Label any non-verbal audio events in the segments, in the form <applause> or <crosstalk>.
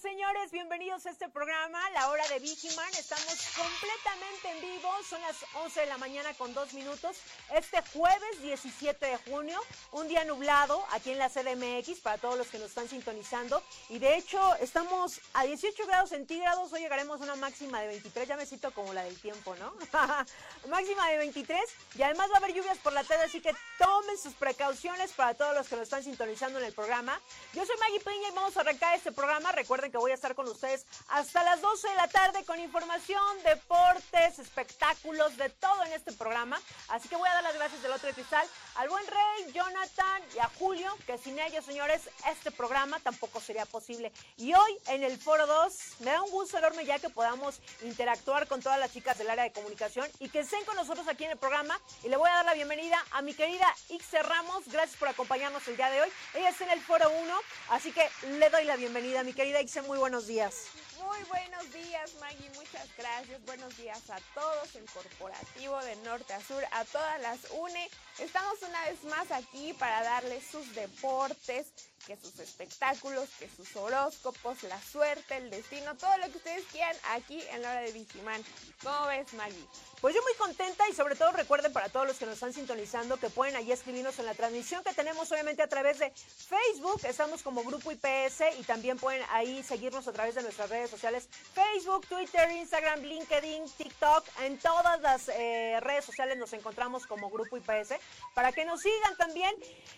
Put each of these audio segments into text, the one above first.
señores. Bienvenidos a este programa, La Hora de Vigiman. Estamos completamente en vivo. Son las 11 de la mañana con dos minutos. Este jueves 17 de junio, un día nublado aquí en la CDMX para todos los que nos están sintonizando. Y de hecho, estamos a 18 grados centígrados. Hoy llegaremos a una máxima de 23. Ya me siento como la del tiempo, ¿no? <laughs> máxima de 23. Y además va a haber lluvias por la tarde, así que tomen sus precauciones para todos los que nos están sintonizando en el programa. Yo soy Maggie Peña y vamos a arrancar este programa. Recuerden que voy a estar con ustedes hasta las 12 de la tarde con información, deportes, espectáculos, de todo en este programa. Así que voy a dar las gracias del otro cristal al buen Rey, Jonathan y a Julio, que sin ellos, señores, este programa tampoco sería posible. Y hoy en el Foro 2 me da un gusto enorme ya que podamos interactuar con todas las chicas del área de comunicación y que estén con nosotros aquí en el programa. Y le voy a dar la bienvenida a mi querida Ixe Ramos. Gracias por acompañarnos el día de hoy. Ella está en el Foro 1, así que le doy la bienvenida bienvenida, mi querida Ixe, muy buenos días. Muy buenos días, Maggie, muchas gracias. Buenos días a todos, el corporativo de norte a sur, a todas las UNE. Estamos una vez más aquí para darles sus deportes, que sus espectáculos, que sus horóscopos, la suerte, el destino, todo lo que ustedes quieran aquí en la hora de Vigimán. ¿Cómo ves, Maggie? Pues yo muy contenta y sobre todo recuerden para todos los que nos están sintonizando que pueden ahí escribirnos en la transmisión que tenemos obviamente a través de Facebook, estamos como Grupo IPS y también pueden ahí seguirnos a través de nuestras redes sociales, Facebook, Twitter, Instagram, LinkedIn, TikTok, en todas las eh, redes sociales nos encontramos como Grupo IPS para que nos sigan también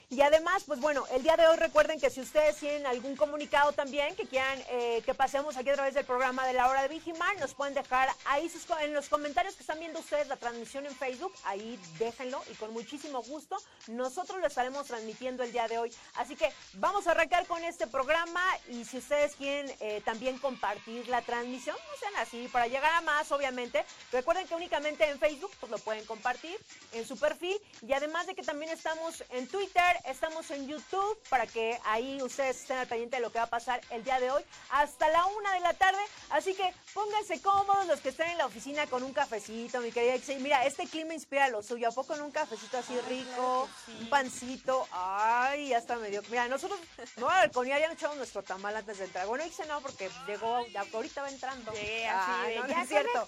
y además pues bueno, el día de hoy recuerden que si ustedes tienen algún comunicado también que quieran eh, que pasemos aquí a través del programa de la hora de Vigimar, nos pueden dejar ahí sus, en los comentarios que están viendo ustedes la transmisión en Facebook, ahí déjenlo y con muchísimo gusto nosotros lo estaremos transmitiendo el día de hoy. Así que vamos a arrancar con este programa y si ustedes quieren eh, también compartir la transmisión, no sean así, para llegar a más obviamente. Recuerden que únicamente en Facebook pues lo pueden compartir en su perfil y además de que también estamos en Twitter, estamos en YouTube para que ahí ustedes estén al pendiente de lo que va a pasar el día de hoy hasta la una de la tarde. Así que pónganse cómodos los que estén en la oficina con un cafecito, mi querida Mira, este clima inspira lo suyo. ¿A poco en un cafecito así rico? Un pancito. Ay, ya está medio. Mira, nosotros, no, con ya nos echamos nuestro tamal antes de entrar. Bueno, Ixe no, porque llegó, ya, ahorita va entrando. Sí, así no, no es cierto.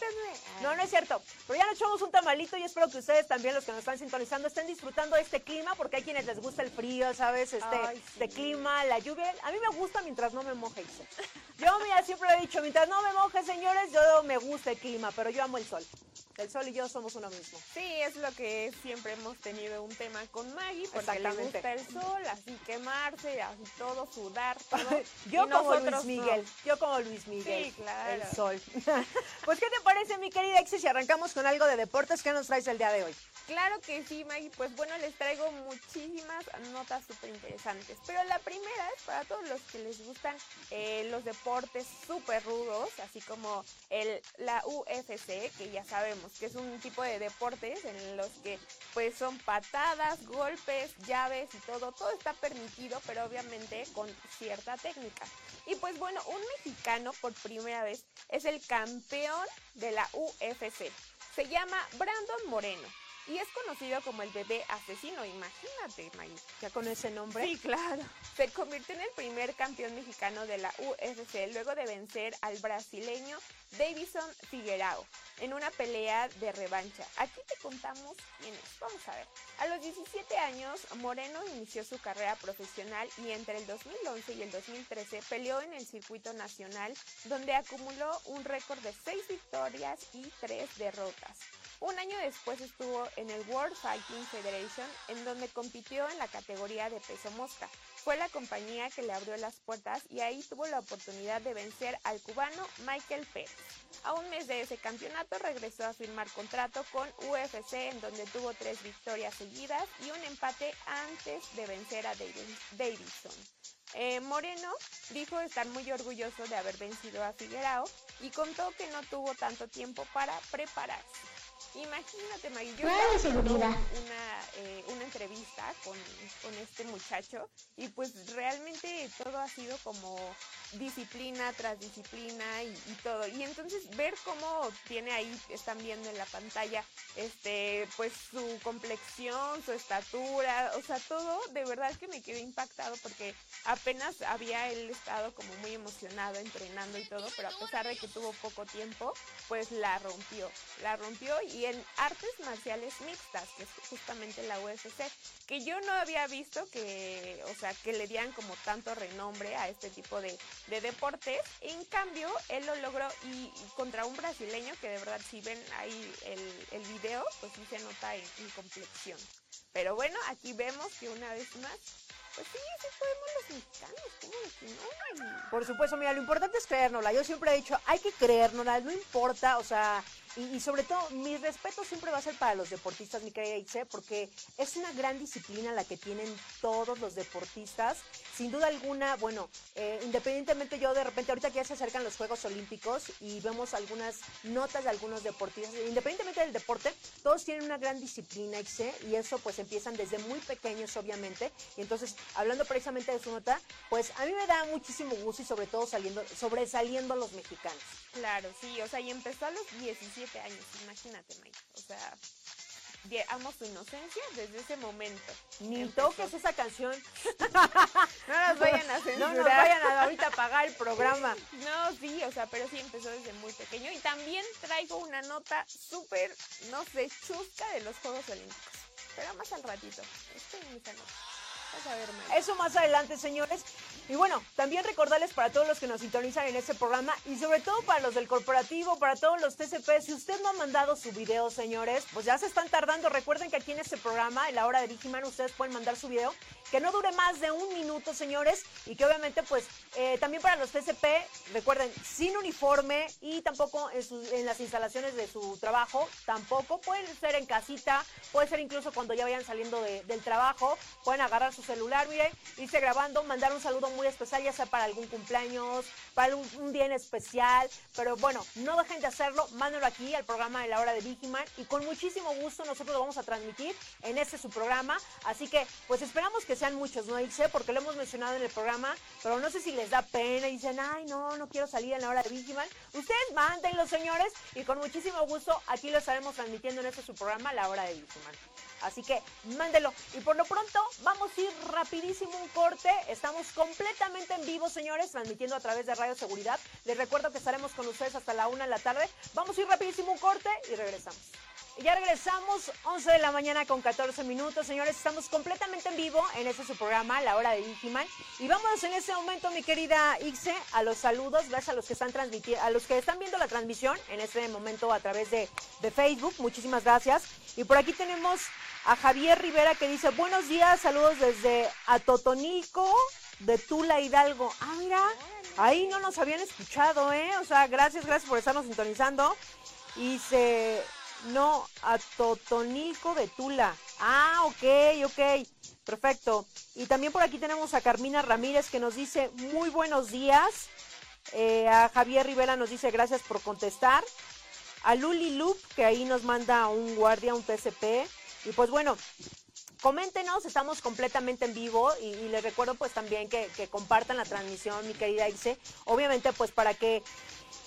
No, no es cierto. Pero ya nos echamos un tamalito y espero que ustedes también, los que nos están sintonizando, estén disfrutando de este clima, porque hay quienes les gusta el frío, ¿sabes? Este, este clima, la lluvia. A mí me gusta mientras no me moje. Yo, mira, siempre lo he dicho, mientras no me moje, señores, yo me gusta el clima, pero yo amo el sol. El sol y yo somos uno mismo. Sí, es lo que siempre hemos tenido un tema con Maggie, porque le gusta el sol, así quemarse, así todo, sudar, todo. <laughs> yo como Luis Miguel, yo como Luis Miguel. Sí, claro. El sol. <laughs> pues, ¿qué te parece, mi querida Exi, si arrancamos con algo de deportes? ¿Qué nos traes el día de hoy? Claro que sí, Maggie. Pues bueno, les traigo muchísimas notas súper interesantes. Pero la primera es para todos los que les gustan eh, los deportes súper rudos, así como la UFC, que ya sabemos que es un tipo de deportes en los que pues son patadas, golpes, llaves y todo. Todo está permitido, pero obviamente con cierta técnica. Y pues bueno, un mexicano por primera vez es el campeón de la UFC. Se llama Brandon Moreno y es conocido como el bebé asesino. Imagínate, May. ¿Ya con ese nombre? Sí, claro. Se convirtió en el primer campeón mexicano de la UFC luego de vencer al brasileño Davison Figueroa en una pelea de revancha. Aquí te contamos quién es. Vamos a ver. A los 17 años, Moreno inició su carrera profesional y entre el 2011 y el 2013 peleó en el circuito nacional donde acumuló un récord de 6 victorias y 3 derrotas. Un año después estuvo en el World Fighting Federation, en donde compitió en la categoría de peso mosca. Fue la compañía que le abrió las puertas y ahí tuvo la oportunidad de vencer al cubano Michael Pérez. A un mes de ese campeonato regresó a firmar contrato con UFC, en donde tuvo tres victorias seguidas y un empate antes de vencer a Davidson. Eh, Moreno dijo estar muy orgulloso de haber vencido a Figueroa y contó que no tuvo tanto tiempo para prepararse. Imagínate, Maggie, yo una, eh, una entrevista con, con este muchacho y pues realmente todo ha sido como disciplina tras disciplina y, todo. Y entonces ver cómo tiene ahí, están viendo en la pantalla, este, pues su complexión, su estatura, o sea, todo de verdad que me quedé impactado porque apenas había él estado como muy emocionado entrenando y todo, pero a pesar de que tuvo poco tiempo, pues la rompió, la rompió y en artes marciales mixtas, que es justamente la UFC, que yo no había visto que, o sea, que le dieran como tanto renombre a este tipo de, de deportes. En cambio, él lo logró y, contra un brasileño que de verdad si ven ahí el, el video, pues sí se nota en, en complexión. Pero bueno, aquí vemos que una vez más pues sí, sí podemos los mexicanos, ¿cómo de no? Por supuesto, mira, lo importante es creérnosla. Yo siempre he dicho, hay que creérnosla, no importa, o sea, y, sobre todo, mi respeto siempre va a ser para los deportistas, mi querida Itze, porque es una gran disciplina la que tienen todos los deportistas. Sin duda alguna, bueno, eh, independientemente yo de repente, ahorita que ya se acercan los Juegos Olímpicos y vemos algunas notas de algunos deportistas, independientemente del deporte, todos tienen una gran disciplina, Itze, y eso pues empiezan desde muy pequeños, obviamente. Y entonces, hablando precisamente de su nota, pues a mí me da muchísimo gusto y sobre todo saliendo, sobresaliendo a los mexicanos. Claro, sí, o sea, y empezó a los 17 años, imagínate, Mike. O sea, amo su inocencia desde ese momento. Ni toques esa canción. <laughs> no nos vayan a censurar. No nos vayan a ahorita apagar el programa. No, sí, o sea, pero sí empezó desde muy pequeño. Y también traigo una nota súper, no sé, chusca de los Juegos Olímpicos. Pero más al ratito. Estoy. Eso más adelante, señores. Y bueno, también recordarles para todos los que nos sintonizan en este programa y sobre todo para los del corporativo, para todos los TCP, si usted no ha mandado su video, señores, pues ya se están tardando. Recuerden que aquí en este programa, en la hora de Digiman, ustedes pueden mandar su video, que no dure más de un minuto, señores, y que obviamente, pues, eh, también para los TCP, recuerden, sin uniforme y tampoco en, las instalaciones de su trabajo, tampoco, pueden ser en casita, puede ser incluso cuando ya vayan saliendo del trabajo, pueden agarrar su celular, miren, irse grabando, mandar un saludo muy especial, ya sea para algún cumpleaños, para un, día en especial, pero bueno, no dejen de hacerlo, mándenlo aquí al programa de la hora de Vigiman y con muchísimo gusto nosotros lo vamos a transmitir en este su programa, así que pues esperamos que sean muchos, ¿no? sé porque lo hemos mencionado en el programa, pero no sé si les da pena y dicen, ay, no, no quiero salir en la hora de Vigiman. Ustedes mándenlo, señores, y con muchísimo gusto aquí lo estaremos transmitiendo en este su programa, la hora de Vigiman. Así que mándelo. Y por lo pronto, vamos a ir rapidísimo un corte. Estamos completamente en vivo, señores, transmitiendo a través de Radio Seguridad. Les recuerdo que estaremos con ustedes hasta la una de la tarde. Vamos a ir rapidísimo un corte y regresamos. Ya regresamos, 11 de la mañana con 14 minutos. Señores, estamos completamente en vivo en este su programa, La Hora de Digiman. Y vamos en este momento, mi querida Ixe, a los saludos. Gracias a los que están transmitiendo, a los que están viendo la transmisión en este momento a través de, de Facebook. Muchísimas gracias. Y por aquí tenemos a Javier Rivera que dice, buenos días, saludos desde Atotonilco de Tula Hidalgo. Ah, mira, ahí no nos habían escuchado, ¿eh? O sea, gracias, gracias por estarnos sintonizando. Y se, no, Atotonilco de Tula. Ah, ok, ok, perfecto. Y también por aquí tenemos a Carmina Ramírez que nos dice, muy buenos días. Eh, a Javier Rivera nos dice, gracias por contestar. A Luli Loop, que ahí nos manda un guardia, un PSP. Y pues bueno, coméntenos, estamos completamente en vivo y, les recuerdo pues también que, compartan la transmisión, mi querida Ixe, obviamente pues para que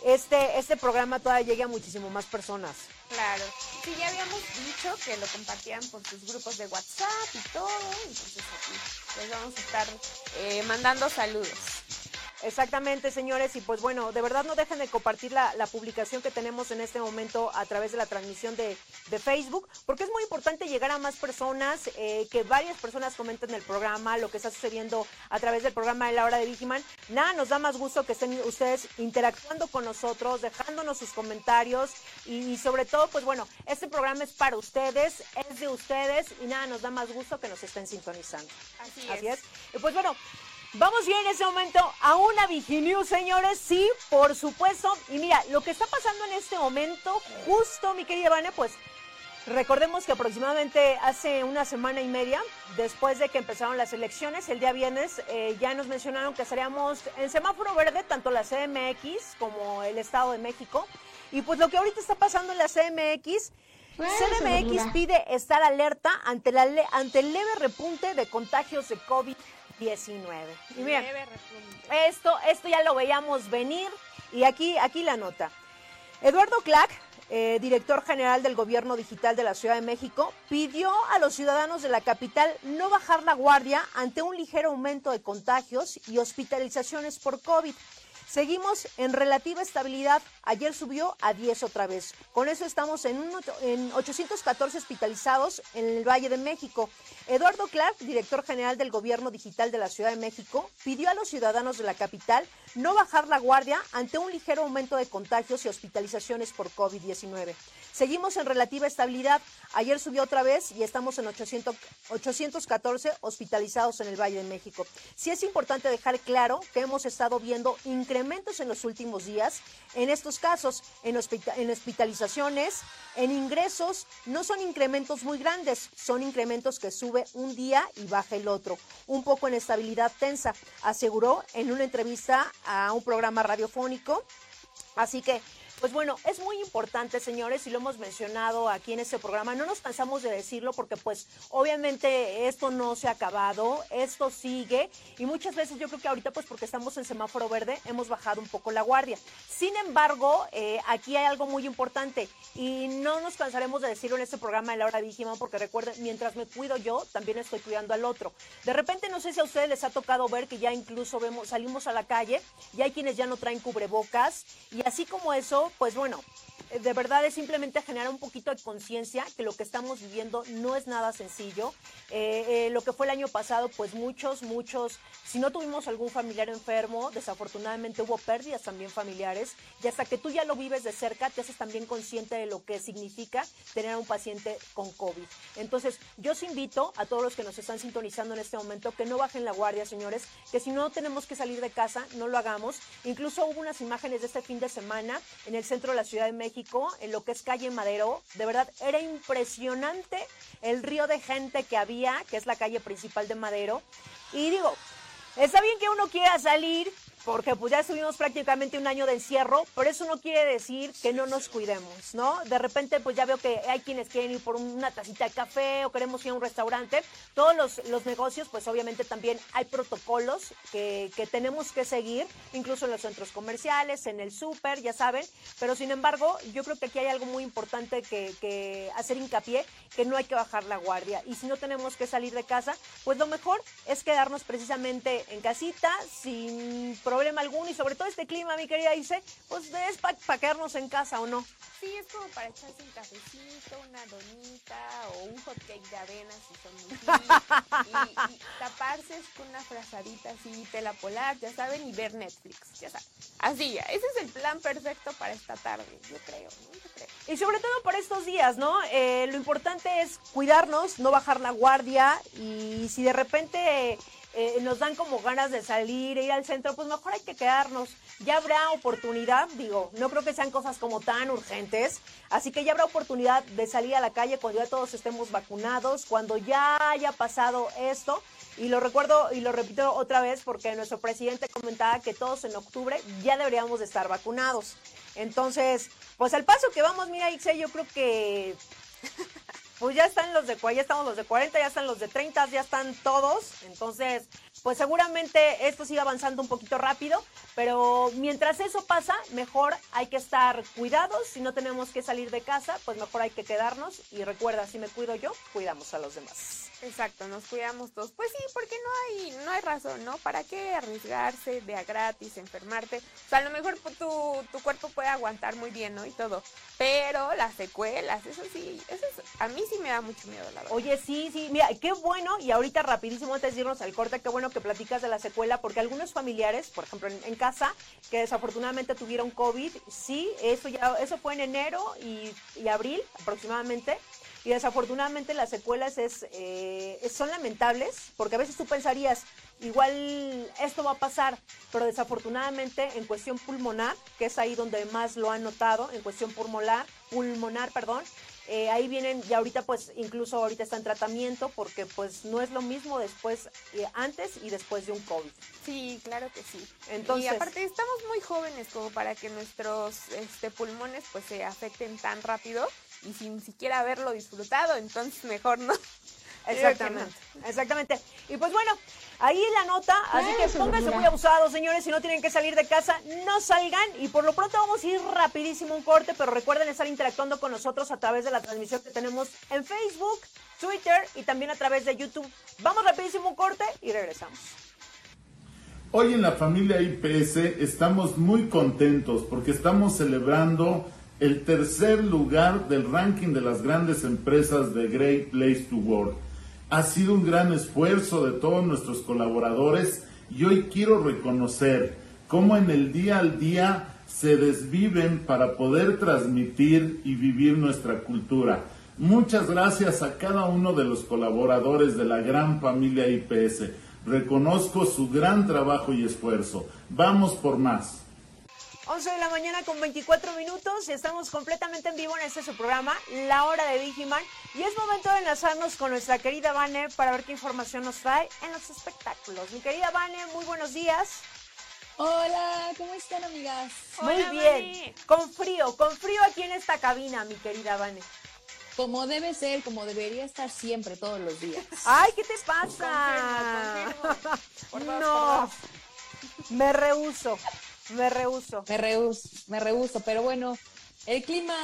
este, este programa todavía llegue a muchísimo más personas. Claro, sí, ya habíamos dicho que lo compartían por sus grupos de WhatsApp y todo, entonces aquí les vamos a estar eh, mandando saludos. Exactamente, señores. Y pues bueno, de verdad no dejen de compartir la, publicación que tenemos en este momento a través de la transmisión de, Facebook, porque es muy importante llegar a más personas, eh, que varias personas comenten el programa, lo que está sucediendo a través del programa de la hora de Vigiman. Nada, nos da más gusto que estén ustedes interactuando con nosotros, dejándonos sus comentarios y, sobre todo, pues bueno, este programa es para ustedes, es de ustedes y nada, nos da más gusto que nos estén sintonizando. Así, Así es. Y pues bueno, Vamos bien en ese momento a una Viginews, señores. Sí, por supuesto. Y mira, lo que está pasando en este momento, justo, mi querida Vane, pues recordemos que aproximadamente hace una semana y media, después de que empezaron las elecciones, el día viernes, eh, ya nos mencionaron que estaríamos en semáforo verde, tanto la CMX como el Estado de México. Y pues lo que ahorita está pasando en la CMX CDMX pide estar alerta ante, la ante el leve repunte de contagios de COVID-19. Y miren, esto, esto ya lo veíamos venir y aquí, aquí la nota. Eduardo Clark, eh, director general del Gobierno Digital de la Ciudad de México, pidió a los ciudadanos de la capital no bajar la guardia ante un ligero aumento de contagios y hospitalizaciones por COVID. Seguimos en relativa estabilidad. Ayer subió a 10 otra vez. Con eso estamos en, en 814 hospitalizados en el Valle de México. Eduardo Clark, director general del Gobierno Digital de la Ciudad de México, pidió a los ciudadanos de la capital no bajar la guardia ante un ligero aumento de contagios y hospitalizaciones por COVID-19. Seguimos en relativa estabilidad. Ayer subió otra vez y estamos en 800, 814 hospitalizados en el Valle de México. Sí es importante dejar claro que hemos estado viendo incrementos en los últimos días en estos casos, en, en hospitalizaciones, en ingresos. No son incrementos muy grandes, son incrementos que sube un día y baja el otro. Un poco en estabilidad tensa, aseguró en una entrevista a un programa radiofónico. Así que pues bueno, es muy importante, señores, y lo hemos mencionado aquí en este programa. No nos cansamos de decirlo porque pues obviamente esto no se ha acabado, esto sigue y muchas veces yo creo que ahorita pues porque estamos en semáforo verde hemos bajado un poco la guardia. Sin embargo, eh, aquí hay algo muy importante y no nos cansaremos de decirlo en este programa de la hora víctima porque recuerden, mientras me cuido yo, también estoy cuidando al otro. De repente no sé si a ustedes les ha tocado ver que ya incluso vemos, salimos a la calle y hay quienes ya no traen cubrebocas y así como eso, pues bueno, de verdad es simplemente generar un poquito de conciencia que lo que estamos viviendo no es nada sencillo. Eh, eh, lo que fue el año pasado, pues muchos, muchos, si no tuvimos algún familiar enfermo, desafortunadamente hubo pérdidas también familiares y hasta que tú ya lo vives de cerca, te haces también consciente de lo que significa tener a un paciente con COVID. Entonces, yo os invito a todos los que nos están sintonizando en este momento que no bajen la guardia, señores, que si no tenemos que salir de casa, no lo hagamos. Incluso hubo unas imágenes de este fin de semana en el centro de la Ciudad de México, en lo que es calle Madero. De verdad, era impresionante el río de gente que había, que es la calle principal de Madero. Y digo, está bien que uno quiera salir, porque pues ya estuvimos prácticamente un año de encierro, pero eso no quiere decir que no nos cuidemos, ¿no? De repente pues ya veo que hay quienes quieren ir por una tacita de café o queremos ir a un restaurante. Todos los, los negocios pues obviamente también hay protocolos que, que, tenemos que seguir, incluso en los centros comerciales, en el súper, ya saben, pero sin embargo yo creo que aquí hay algo muy importante que, que hacer hincapié, que no hay que bajar la guardia y si no tenemos que salir de casa, pues lo mejor es quedarnos precisamente en casita sin problema alguno y sobre todo este clima, mi querida Ice, pues es para quedarnos en casa o no. Sí, es como para echarse un cafecito, una donita o un hot cake de avena si son muy y, y, taparse con una frazadita así, tela polar, ya saben, y ver Netflix, ya saben. Así, ese es el plan perfecto para esta tarde, yo creo, ¿no? Yo creo. Y sobre todo para estos días, ¿no? Eh, lo importante es cuidarnos, no bajar la guardia y si de repente... Eh, nos dan como ganas de salir, ir al centro, pues mejor hay que quedarnos. Ya habrá oportunidad, digo, no creo que sean cosas como tan urgentes, así que ya habrá oportunidad de salir a la calle cuando ya todos estemos vacunados, cuando ya haya pasado esto. Y lo recuerdo y lo repito otra vez porque nuestro presidente comentaba que todos en octubre ya deberíamos de estar vacunados. Entonces, pues al paso que vamos, mira, Ixe, yo creo que pues ya están los de ya estamos los de 40, ya están los de 30, ya están todos. Entonces, pues seguramente esto sigue avanzando un poquito rápido, pero mientras eso pasa, mejor hay que estar cuidados. Si no tenemos que salir de casa, pues mejor hay que quedarnos. Y recuerda, si me cuido yo, cuidamos a los demás. Exacto, nos cuidamos todos. Pues sí, porque no hay, no hay razón, ¿no? ¿Para qué arriesgarse de a gratis, enfermarte? O sea, a lo mejor tu, tu cuerpo puede aguantar muy bien, ¿no? Y todo. Pero las secuelas, eso sí, eso es, a mí sí me da mucho miedo, la verdad. Oye, sí, sí, mira, qué bueno, y ahorita rapidísimo antes de irnos al corte, qué bueno que platicas de la secuela, porque algunos familiares, por ejemplo, en, en casa, que desafortunadamente tuvieron COVID, sí, eso ya, eso fue en enero y, y abril aproximadamente y desafortunadamente las secuelas es, eh, son lamentables, porque a veces tú pensarías, igual esto va a pasar, pero desafortunadamente en cuestión pulmonar, que es ahí donde más lo han notado, en cuestión pulmonar, pulmonar, perdón, eh, ahí vienen, y ahorita pues incluso ahorita está en tratamiento porque pues no es lo mismo después, eh, antes y después de un COVID. Sí, claro que sí. Entonces, y aparte estamos muy jóvenes como para que nuestros este, pulmones pues se afecten tan rápido y sin siquiera haberlo disfrutado, entonces mejor no. <laughs> Exactamente, exactamente. Y pues bueno, ahí la nota, así que pónganse muy abusados, señores, si no tienen que salir de casa, no salgan y por lo pronto vamos a ir rapidísimo un corte, pero recuerden estar interactuando con nosotros a través de la transmisión que tenemos en Facebook, Twitter y también a través de YouTube. Vamos rapidísimo un corte y regresamos. Hoy en la familia IPS estamos muy contentos porque estamos celebrando el tercer lugar del ranking de las grandes empresas de Great Place to Work. Ha sido un gran esfuerzo de todos nuestros colaboradores y hoy quiero reconocer cómo en el día al día se desviven para poder transmitir y vivir nuestra cultura. Muchas gracias a cada uno de los colaboradores de la gran familia IPS. Reconozco su gran trabajo y esfuerzo. Vamos por más. 11 de la mañana con 24 minutos y estamos completamente en vivo en este su programa, La Hora de Digiman. Y es momento de enlazarnos con nuestra querida Vane para ver qué información nos trae en los espectáculos. Mi querida Vane, muy buenos días. Hola, ¿cómo están amigas? Muy bien, con frío, con frío aquí en esta cabina, mi querida Vane. Como debe ser, como debería estar siempre, todos los días. Ay, ¿qué te pasa? <laughs> no, me rehuso. Me rehuso. Me rehuso, me rehuso, pero bueno, el clima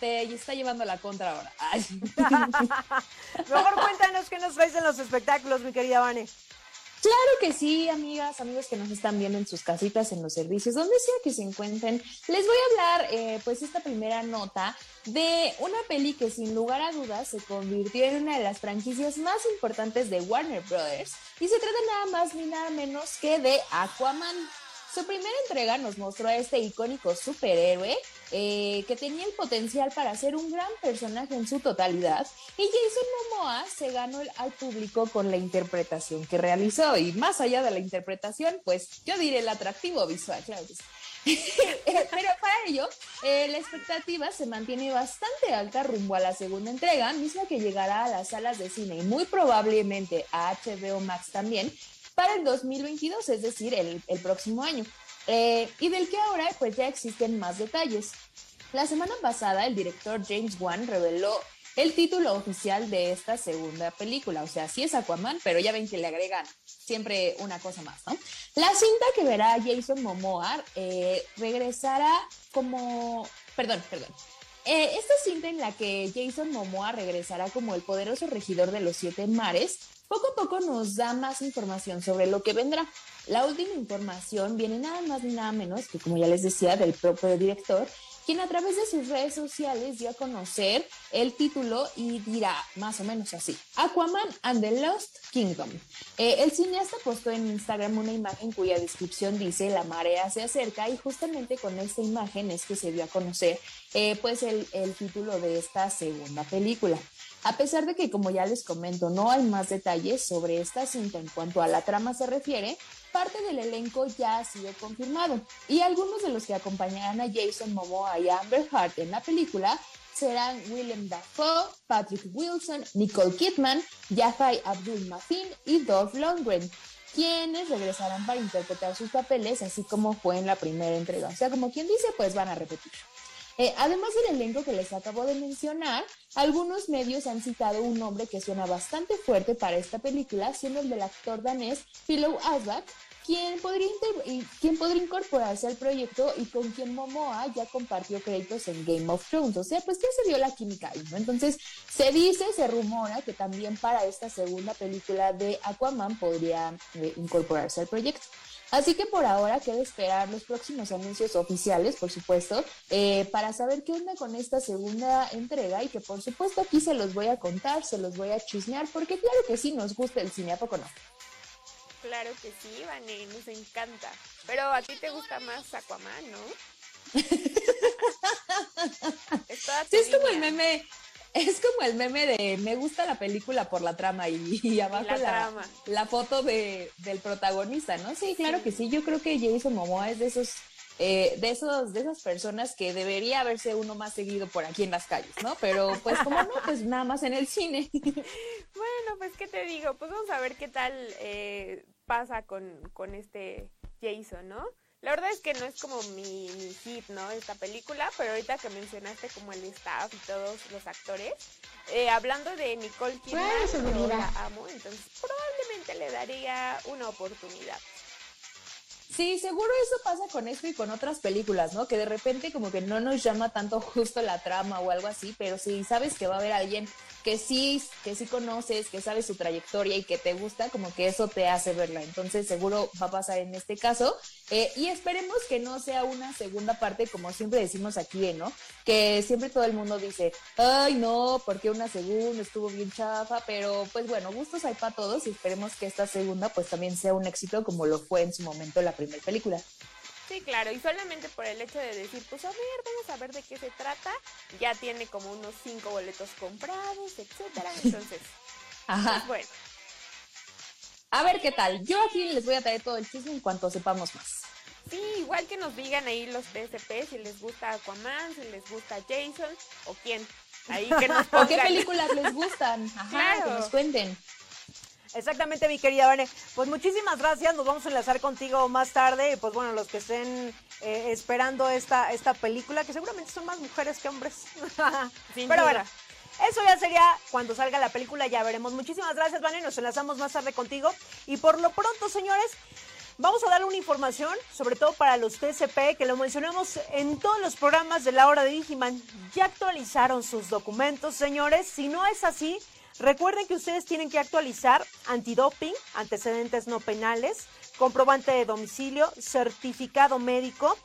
te está llevando a la contra ahora. <laughs> Mejor cuéntanos qué nos traes en los espectáculos, mi querida Vane. Claro que sí, amigas, amigos que nos están viendo en sus casitas, en los servicios, donde sea que se encuentren. Les voy a hablar, eh, pues, esta primera nota de una peli que sin lugar a dudas se convirtió en una de las franquicias más importantes de Warner Brothers. Y se trata nada más ni nada menos que de Aquaman. Su primera entrega nos mostró a este icónico superhéroe eh, que tenía el potencial para ser un gran personaje en su totalidad y Jason Momoa se ganó al público con la interpretación que realizó. Y más allá de la interpretación, pues yo diré el atractivo visual, claro <laughs> Pero para ello, eh, la expectativa se mantiene bastante alta rumbo a la segunda entrega, misma que llegará a las salas de cine y muy probablemente a HBO Max también, para el 2022, es decir, el, próximo año. Eh, y del que ahora pues ya existen más detalles. La semana pasada el director James Wan reveló el título oficial de esta segunda película, o sea, sí es Aquaman, pero ya ven que le agregan siempre una cosa más, ¿no? La cinta que verá Jason Momoa eh, regresará como, perdón, perdón, eh, esta cinta en la que Jason Momoa regresará como el poderoso regidor de los siete mares poco a poco nos da más información sobre lo que vendrá. La última información viene nada más ni nada menos que, como ya les decía, del propio director, quien a través de sus redes sociales dio a conocer el título y dirá más o menos así, Aquaman and the Lost Kingdom. Eh, el cineasta postó en Instagram una imagen cuya descripción dice la marea se acerca y justamente con esta imagen es que se dio a conocer eh, pues el, el título de esta segunda película. A pesar de que, como ya les comento, no hay más detalles sobre esta cinta en cuanto a la trama se refiere, parte del elenco ya ha sido confirmado y algunos de los que acompañarán a Jason Momoa y Amber Hart en la película serán Willem Dafoe, Patrick Wilson, Nicole Kidman, Yahya Abdul Mafin y Dolph Lundgren, quienes regresarán para interpretar sus papeles así como fue en la primera entrega. O sea, como quien dice, pues van a repetir. Eh, además del elenco que les acabo de mencionar, algunos medios han citado un nombre que suena bastante fuerte para esta película, siendo el del actor danés Philo Asbach, quien podría, incorporarse al proyecto y con quien Momoa ya compartió créditos en Game of Thrones. O sea, pues ya se dio la química ahí, ¿no? Entonces, se dice, se rumora que también para esta segunda película de Aquaman podría eh, incorporarse al proyecto. Así que por ahora queda esperar los próximos anuncios oficiales, por supuesto, eh, para saber qué onda con esta segunda entrega y que por supuesto aquí se los voy a contar, se los voy a chismear, porque claro que sí nos gusta el cine, ¿a poco no? Claro que sí, Vane, nos encanta. Pero a ti te gusta más Aquaman, ¿no? <laughs> sí, es como el meme, es como el meme de me gusta la película por la trama y, abajo la, la, foto de, del protagonista, ¿no? Sí, claro que sí. Yo creo que Jason Momoa es de esos, eh, de esos, de esas personas que debería verse uno más seguido por aquí en las calles, ¿no? Pero pues como no, pues nada más en el cine. <laughs> bueno, pues qué te digo, pues vamos a ver qué tal eh, pasa con, con este Jason, ¿no? La verdad es que no es como mi, mi hit, ¿no? Esta película, pero ahorita que mencionaste como el staff y todos los actores, eh, hablando de Nicole Kidman, yo la amo, entonces probablemente le daría una oportunidad. Sí, seguro eso pasa con esto y con otras películas, ¿no? Que de repente como que no nos llama tanto <laughs> justo la trama o algo así, pero si sabes que va a haber alguien que sí, que sí conoces, que sabe su trayectoria y que te gusta, como que eso te hace verla. Entonces seguro va a pasar en este caso. Eh, y esperemos que no sea una segunda parte, como siempre decimos aquí, ¿no? Que siempre todo el mundo dice, ay no, porque una segunda estuvo bien chafa, pero pues bueno, gustos hay para todos y esperemos que esta segunda pues también sea un éxito como lo fue en su momento la primera película. Sí, claro, y solamente por el hecho de decir, pues a ver, vamos a ver de qué se trata, ya tiene como unos cinco boletos comprados, etcétera. <laughs> Entonces, Ajá. pues bueno. A ver qué tal. Yo aquí les voy a traer todo el chisme en cuanto sepamos más. Sí, igual que nos digan ahí los DSP si les gusta Aquaman, si les gusta Jason o quién. Ahí que nos <laughs> ¿O qué películas les gustan? <laughs> Ajá, Claro. que nos cuenten. Exactamente, mi querida Vane. Pues muchísimas gracias. Nos vamos a enlazar contigo más tarde. Y pues bueno, los que estén eh, esperando esta, esta película, que seguramente son más mujeres que hombres. <laughs> Sin Pero duda. bueno, eso ya sería cuando salga la película, ya veremos. Muchísimas gracias, Vane. Nos enlazamos más tarde contigo. Y por lo pronto, señores, vamos a darle una información, sobre todo para los TCP, que lo mencionamos en todos los programas de la hora de Digiman. Ya actualizaron sus documentos, señores. Si no es así, recuerden que ustedes tienen que actualizar antidoping, antecedentes no penales, comprobante de domicilio, certificado médico.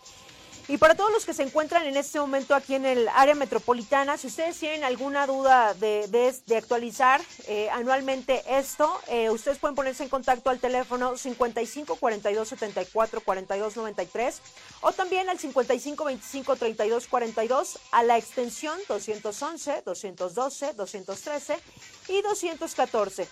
Y para todos los que se encuentran en este momento aquí en el área metropolitana, si ustedes tienen alguna duda de, de- de actualizar eh, anualmente esto, eh, ustedes pueden ponerse en contacto al teléfono 55 42 74 42 93 o también al 55 25 32 42 a la extensión 211, 212, 213 y 214.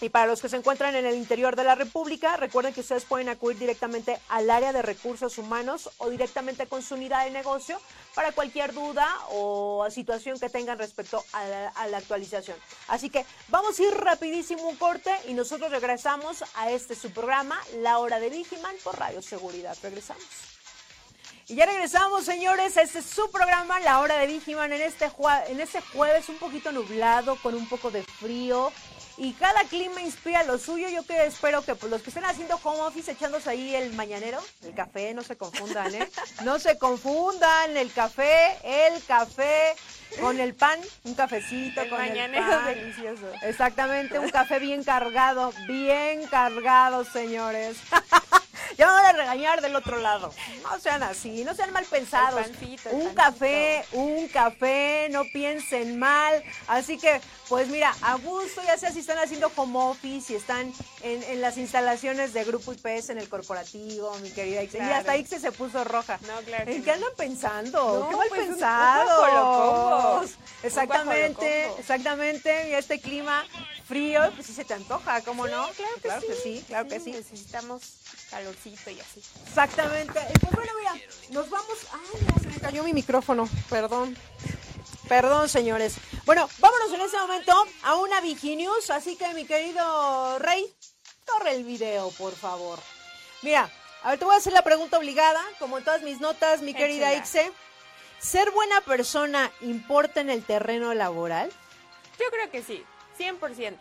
Y para los que se encuentran en el interior de la República, recuerden que ustedes pueden acudir directamente al área de recursos humanos o directamente con su unidad de negocio para cualquier duda o situación que tengan respecto a la, a actualización. Así que vamos a ir rapidísimo un corte y nosotros regresamos a este su programa, La Hora de Vigiman por Radio Seguridad. Regresamos. Y ya regresamos, señores. Este es su programa, La Hora de Vigiman, en este, en este jueves un poquito nublado, con un poco de frío. Y cada clima inspira lo suyo. Yo que espero que pues, los que estén haciendo home office, echándose ahí el mañanero, el café, no se confundan, ¿eh? No se confundan, el café, el café con el pan, un cafecito El con mañanero el pan. delicioso. Exactamente, un café bien cargado, bien cargado, señores. <laughs> ya me van a regañar del otro lado. No sean así, no sean mal pensados. El pancito, el un pancito. café, un café, no piensen mal. Así que, pues mira, a gusto, ya sea si están haciendo home office, si están en, en las instalaciones de Grupo IPS en el corporativo, mi querida Ixe. Mira, Claro. hasta Ixe se puso roja. No, claro que ¿En qué andan pensando? No, ¡Qué mal pues, pensados! Exactamente, exactamente. Y este clima frío, pues sí se te antoja, ¿cómo no? Claro que sí. claro que sí. Necesitamos y así. Exactamente. Pues bueno, mira, nos vamos. Ay, ya se me cayó mi micrófono, perdón. Perdón, señores. Bueno, vámonos en este momento a una Viginews. Así que, mi querido Rey, corre el video, por favor. Mira, a ver, te voy a hacer la pregunta obligada, como en todas mis notas, mi querida. Ixe. ¿Ser buena persona importa en el terreno laboral? Yo creo que sí, 100%.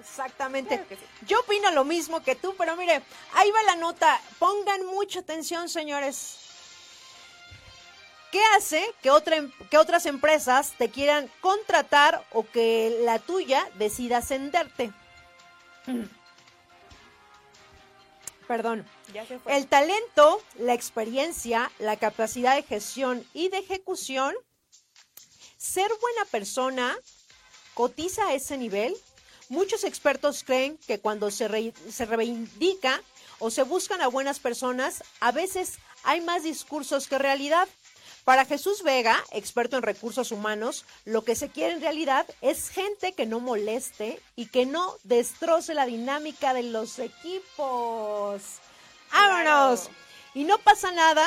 Exactamente. Claro que sí. Yo opino lo mismo que tú, pero mire, ahí va la nota. Pongan mucha atención, señores. ¿Qué hace que, otra, em- que otras empresas te quieran contratar o que la tuya decida ascenderte? <clears throat> Perdón. Ya se fue. El talento, la experiencia, la capacidad de gestión y de ejecución, ser buena persona cotiza a ese nivel. Muchos expertos creen que cuando se, re- se reivindica o se buscan a buenas personas, a veces hay más discursos que realidad. Para Jesús Vega, experto en recursos humanos, lo que se quiere en realidad es gente que no moleste y que no destroce la dinámica de los equipos. ¡Vámonos! Claro. Y no pasa nada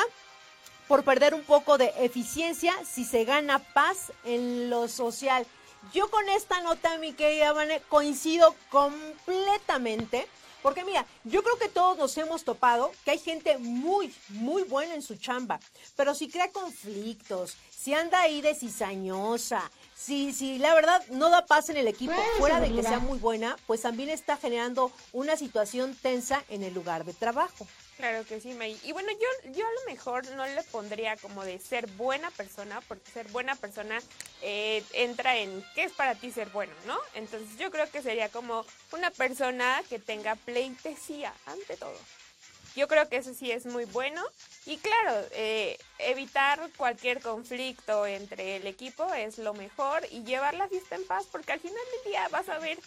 por perder un poco de eficiencia si se gana paz en lo social. Yo con esta nota, mi querida Vane, coincido completamente Porque mira, yo creo que todos nos hemos topado que hay gente muy, muy buena en su chamba, pero si crea conflictos, si anda ahí de cizañosa, si, si la verdad no da paz en el equipo, fuera de que sea muy buena, pues también está generando una situación tensa en el lugar de trabajo. Claro que sí, May. Y bueno, yo, yo a lo mejor no le pondría como de ser buena persona, porque ser buena persona eh, entra en qué es para ti ser bueno, ¿no? Entonces yo creo que sería como una persona que tenga pleitesía ante todo. Yo creo que eso sí es muy bueno. Y claro, eh, evitar cualquier conflicto entre el equipo es lo mejor y llevar la fiesta en paz, porque al final del día vas a ver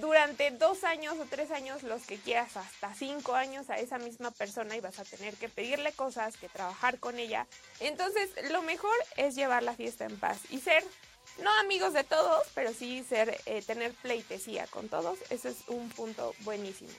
durante dos años o tres años, los que quieras, hasta cinco años a esa misma persona y vas a tener que pedirle cosas, que trabajar con ella. Entonces, lo mejor es llevar la fiesta en paz y ser, no amigos de todos, pero sí ser, eh, tener pleitesía con todos. Ese es un punto buenísimo.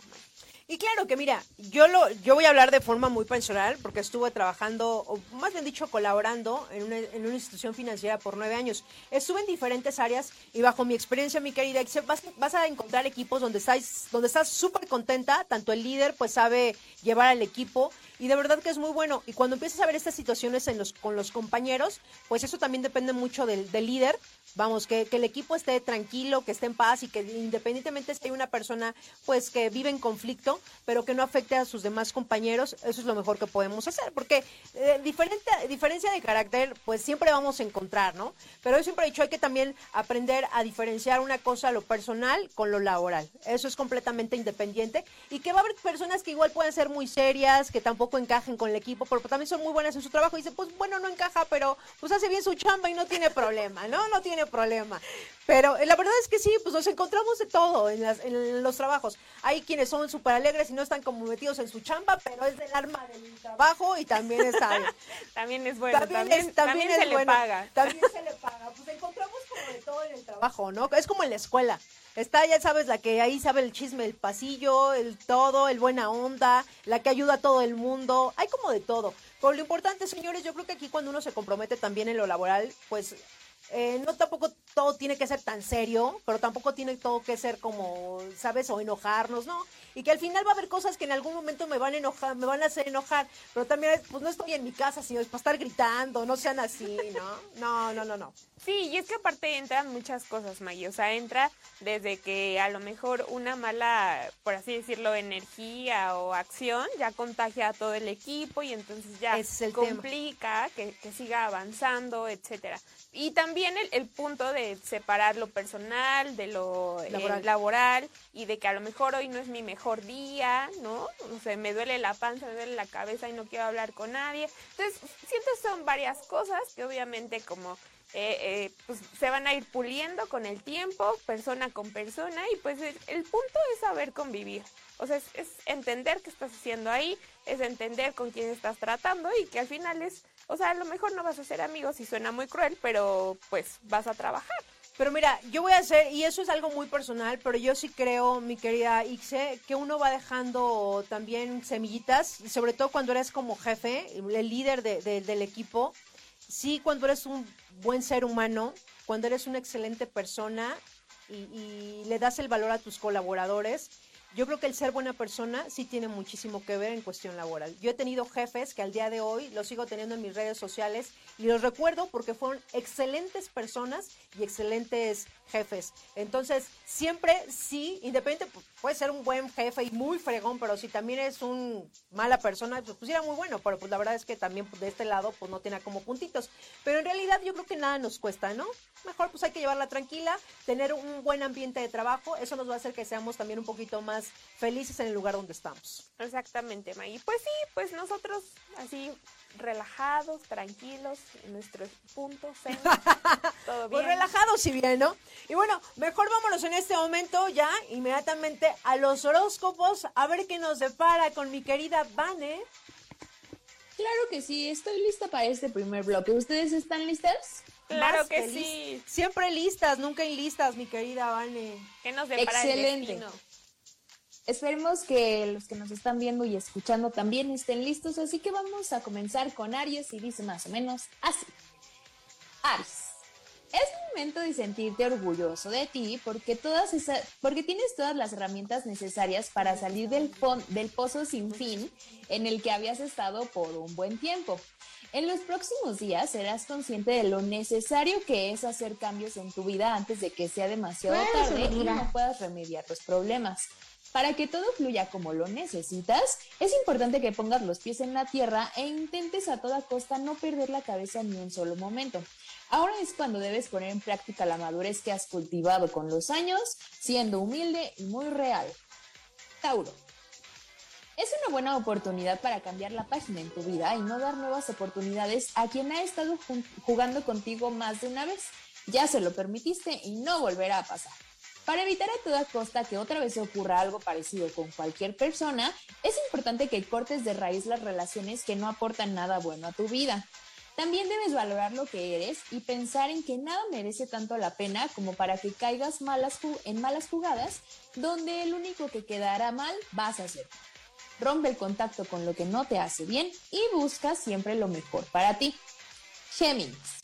Y claro que mira, yo lo, yo voy a hablar de forma muy personal porque estuve trabajando, o más bien dicho, colaborando en una, en una institución financiera por nueve años. Estuve en diferentes áreas y bajo mi experiencia, mi querida, vas, vas a encontrar equipos donde estás, donde estás súper contenta, tanto el líder pues sabe llevar al equipo y de verdad que es muy bueno. Y cuando empiezas a ver estas situaciones en los, con los compañeros, pues eso también depende mucho del, del líder. Vamos, que, que, el equipo esté tranquilo, que esté en paz y que independientemente si hay una persona pues que vive en conflicto, pero que no afecte a sus demás compañeros, eso es lo mejor que podemos hacer, porque eh, diferente, diferencia de carácter pues siempre vamos a encontrar, ¿no? Pero yo siempre he dicho, hay que también aprender a diferenciar una cosa, lo personal, con lo laboral. Eso es completamente independiente y que va a haber personas que igual pueden ser muy serias, que tampoco encajen con el equipo, pero también son muy buenas en su trabajo. Y dice, pues bueno, no encaja, pero pues hace bien su chamba y no tiene problema, ¿no? No tiene problema. Pero eh, la verdad es que sí, pues nos encontramos de todo en, las, en los trabajos. Hay quienes son súper alegres y no están como metidos en su chamba, pero es del arma del trabajo y también está <laughs> también es bueno, también, también, se le paga. También se le paga. Pues encontramos como de todo en el trabajo, ¿no? Es como en la escuela. Está, ya sabes, la que ahí sabe el chisme, el pasillo, el todo, el buena onda, la que ayuda a todo el mundo. Hay como de todo. Pero lo importante, señores, yo creo que aquí cuando uno se compromete también en lo laboral, pues eh, no tampoco todo tiene que ser tan serio, pero tampoco tiene todo que ser como, ¿sabes? O enojarnos, ¿no? Y que al final va a haber cosas que en algún momento me van a enojar, me van a hacer enojar, pero también, pues no estoy en mi casa, sino es para estar gritando, no sean así, ¿no? No, no, no, no. Sí, y es que aparte entran muchas cosas, Maggie, o sea, entra desde que a lo mejor una mala, por así decirlo, energía o acción ya contagia a todo el equipo y entonces ya complica que, que siga avanzando, etcétera. Y también el, el, punto de separar lo personal de lo eh, laboral. laboral. y de que a lo mejor hoy no es mi mejor día, ¿no? O sea, me duele la panza, me duele la cabeza y no quiero hablar con nadie. Entonces, siento que son varias cosas que obviamente como eh, eh, pues se van a ir puliendo con el tiempo, persona con persona, y pues el, el punto es saber convivir. O sea, es, es entender qué estás haciendo ahí, es entender con quién estás tratando y que al final es o sea, a lo mejor no vas a ser amigos y suena muy cruel, pero pues vas a trabajar. Pero mira, yo voy a hacer, y eso es algo muy personal, pero yo sí creo, mi querida Ixe, que uno va dejando también semillitas, sobre todo cuando eres como jefe, el líder de, de, del equipo. Sí, cuando eres un buen ser humano, cuando eres una excelente persona y, y le das el valor a tus colaboradores, yo creo que el ser buena persona sí tiene muchísimo que ver en cuestión laboral. Yo he tenido jefes que al día de hoy los sigo teniendo en mis redes sociales y los recuerdo porque fueron excelentes personas y excelentes jefes. Entonces, siempre sí, independiente, puede ser un buen jefe y muy fregón, pero si también es un mala persona, pues, pues era muy bueno, pero pues la verdad es que también pues, de este lado pues no tiene como puntitos. Pero en realidad yo creo que nada nos cuesta, ¿no? Mejor pues hay que llevarla tranquila, tener un buen ambiente de trabajo, eso nos va a hacer que seamos también un poquito más felices en el lugar donde estamos. Exactamente, Maggie. Pues sí, pues nosotros así relajados, tranquilos, en nuestros puntos, <laughs> todo pues bien. Pues relajados si bien, ¿no? Y bueno, mejor vámonos en este momento ya inmediatamente a los horóscopos, a ver qué nos depara con mi querida Vane. Claro que sí, estoy lista para este primer bloque. ¿Ustedes están listas? Claro que sí. Siempre listas, nunca listas, mi querida Vane. ¿Qué nos depara Excelente. El Esperemos que los que nos están viendo y escuchando también estén listos, así que vamos a comenzar con Aries y dice más o menos así. Aries, Es momento de sentirte orgulloso de ti porque, todas porque tienes todas las herramientas necesarias para salir del, del pozo sin fin en el que habías estado por un buen tiempo. En los próximos días serás consciente de lo necesario que es hacer cambios en tu vida antes de que sea demasiado tarde y no puedas remediar los problemas. Para que todo fluya como lo necesitas, es importante que pongas los pies en la tierra e intentes a toda costa no perder la cabeza ni un solo momento. Ahora es cuando debes poner en práctica la madurez que has cultivado con los años, siendo humilde y muy real. Tauro. Es una buena oportunidad para cambiar la página en tu vida y no dar nuevas oportunidades a quien ha estado jugando contigo más de una vez. Ya se lo permitiste y no volverá a pasar. Para evitar a toda costa que otra vez ocurra algo parecido con cualquier persona, es importante que cortes de raíz las relaciones que no aportan nada bueno a tu vida. También debes valorar lo que eres y pensar en que nada merece tanto la pena como para que caigas en malas jugadas donde el único que quedará mal vas a ser. Rompe el contacto con lo que no te hace bien y busca siempre lo mejor para ti. Géminis.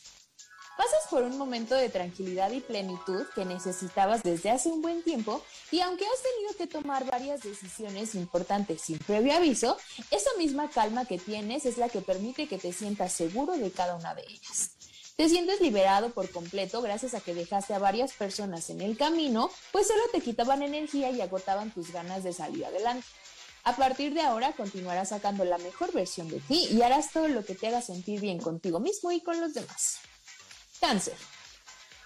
Pasas por un momento de tranquilidad y plenitud que necesitabas desde hace un buen tiempo y aunque has tenido que tomar varias decisiones importantes sin previo aviso, esa misma calma que tienes es la que permite que te sientas seguro de cada una de ellas. Te sientes liberado por completo gracias a que dejaste a varias personas en el camino, pues solo te quitaban energía y agotaban tus ganas de salir adelante. A partir de ahora continuarás sacando la mejor versión de ti y harás todo lo que te haga sentir bien contigo mismo y con los demás. Cáncer.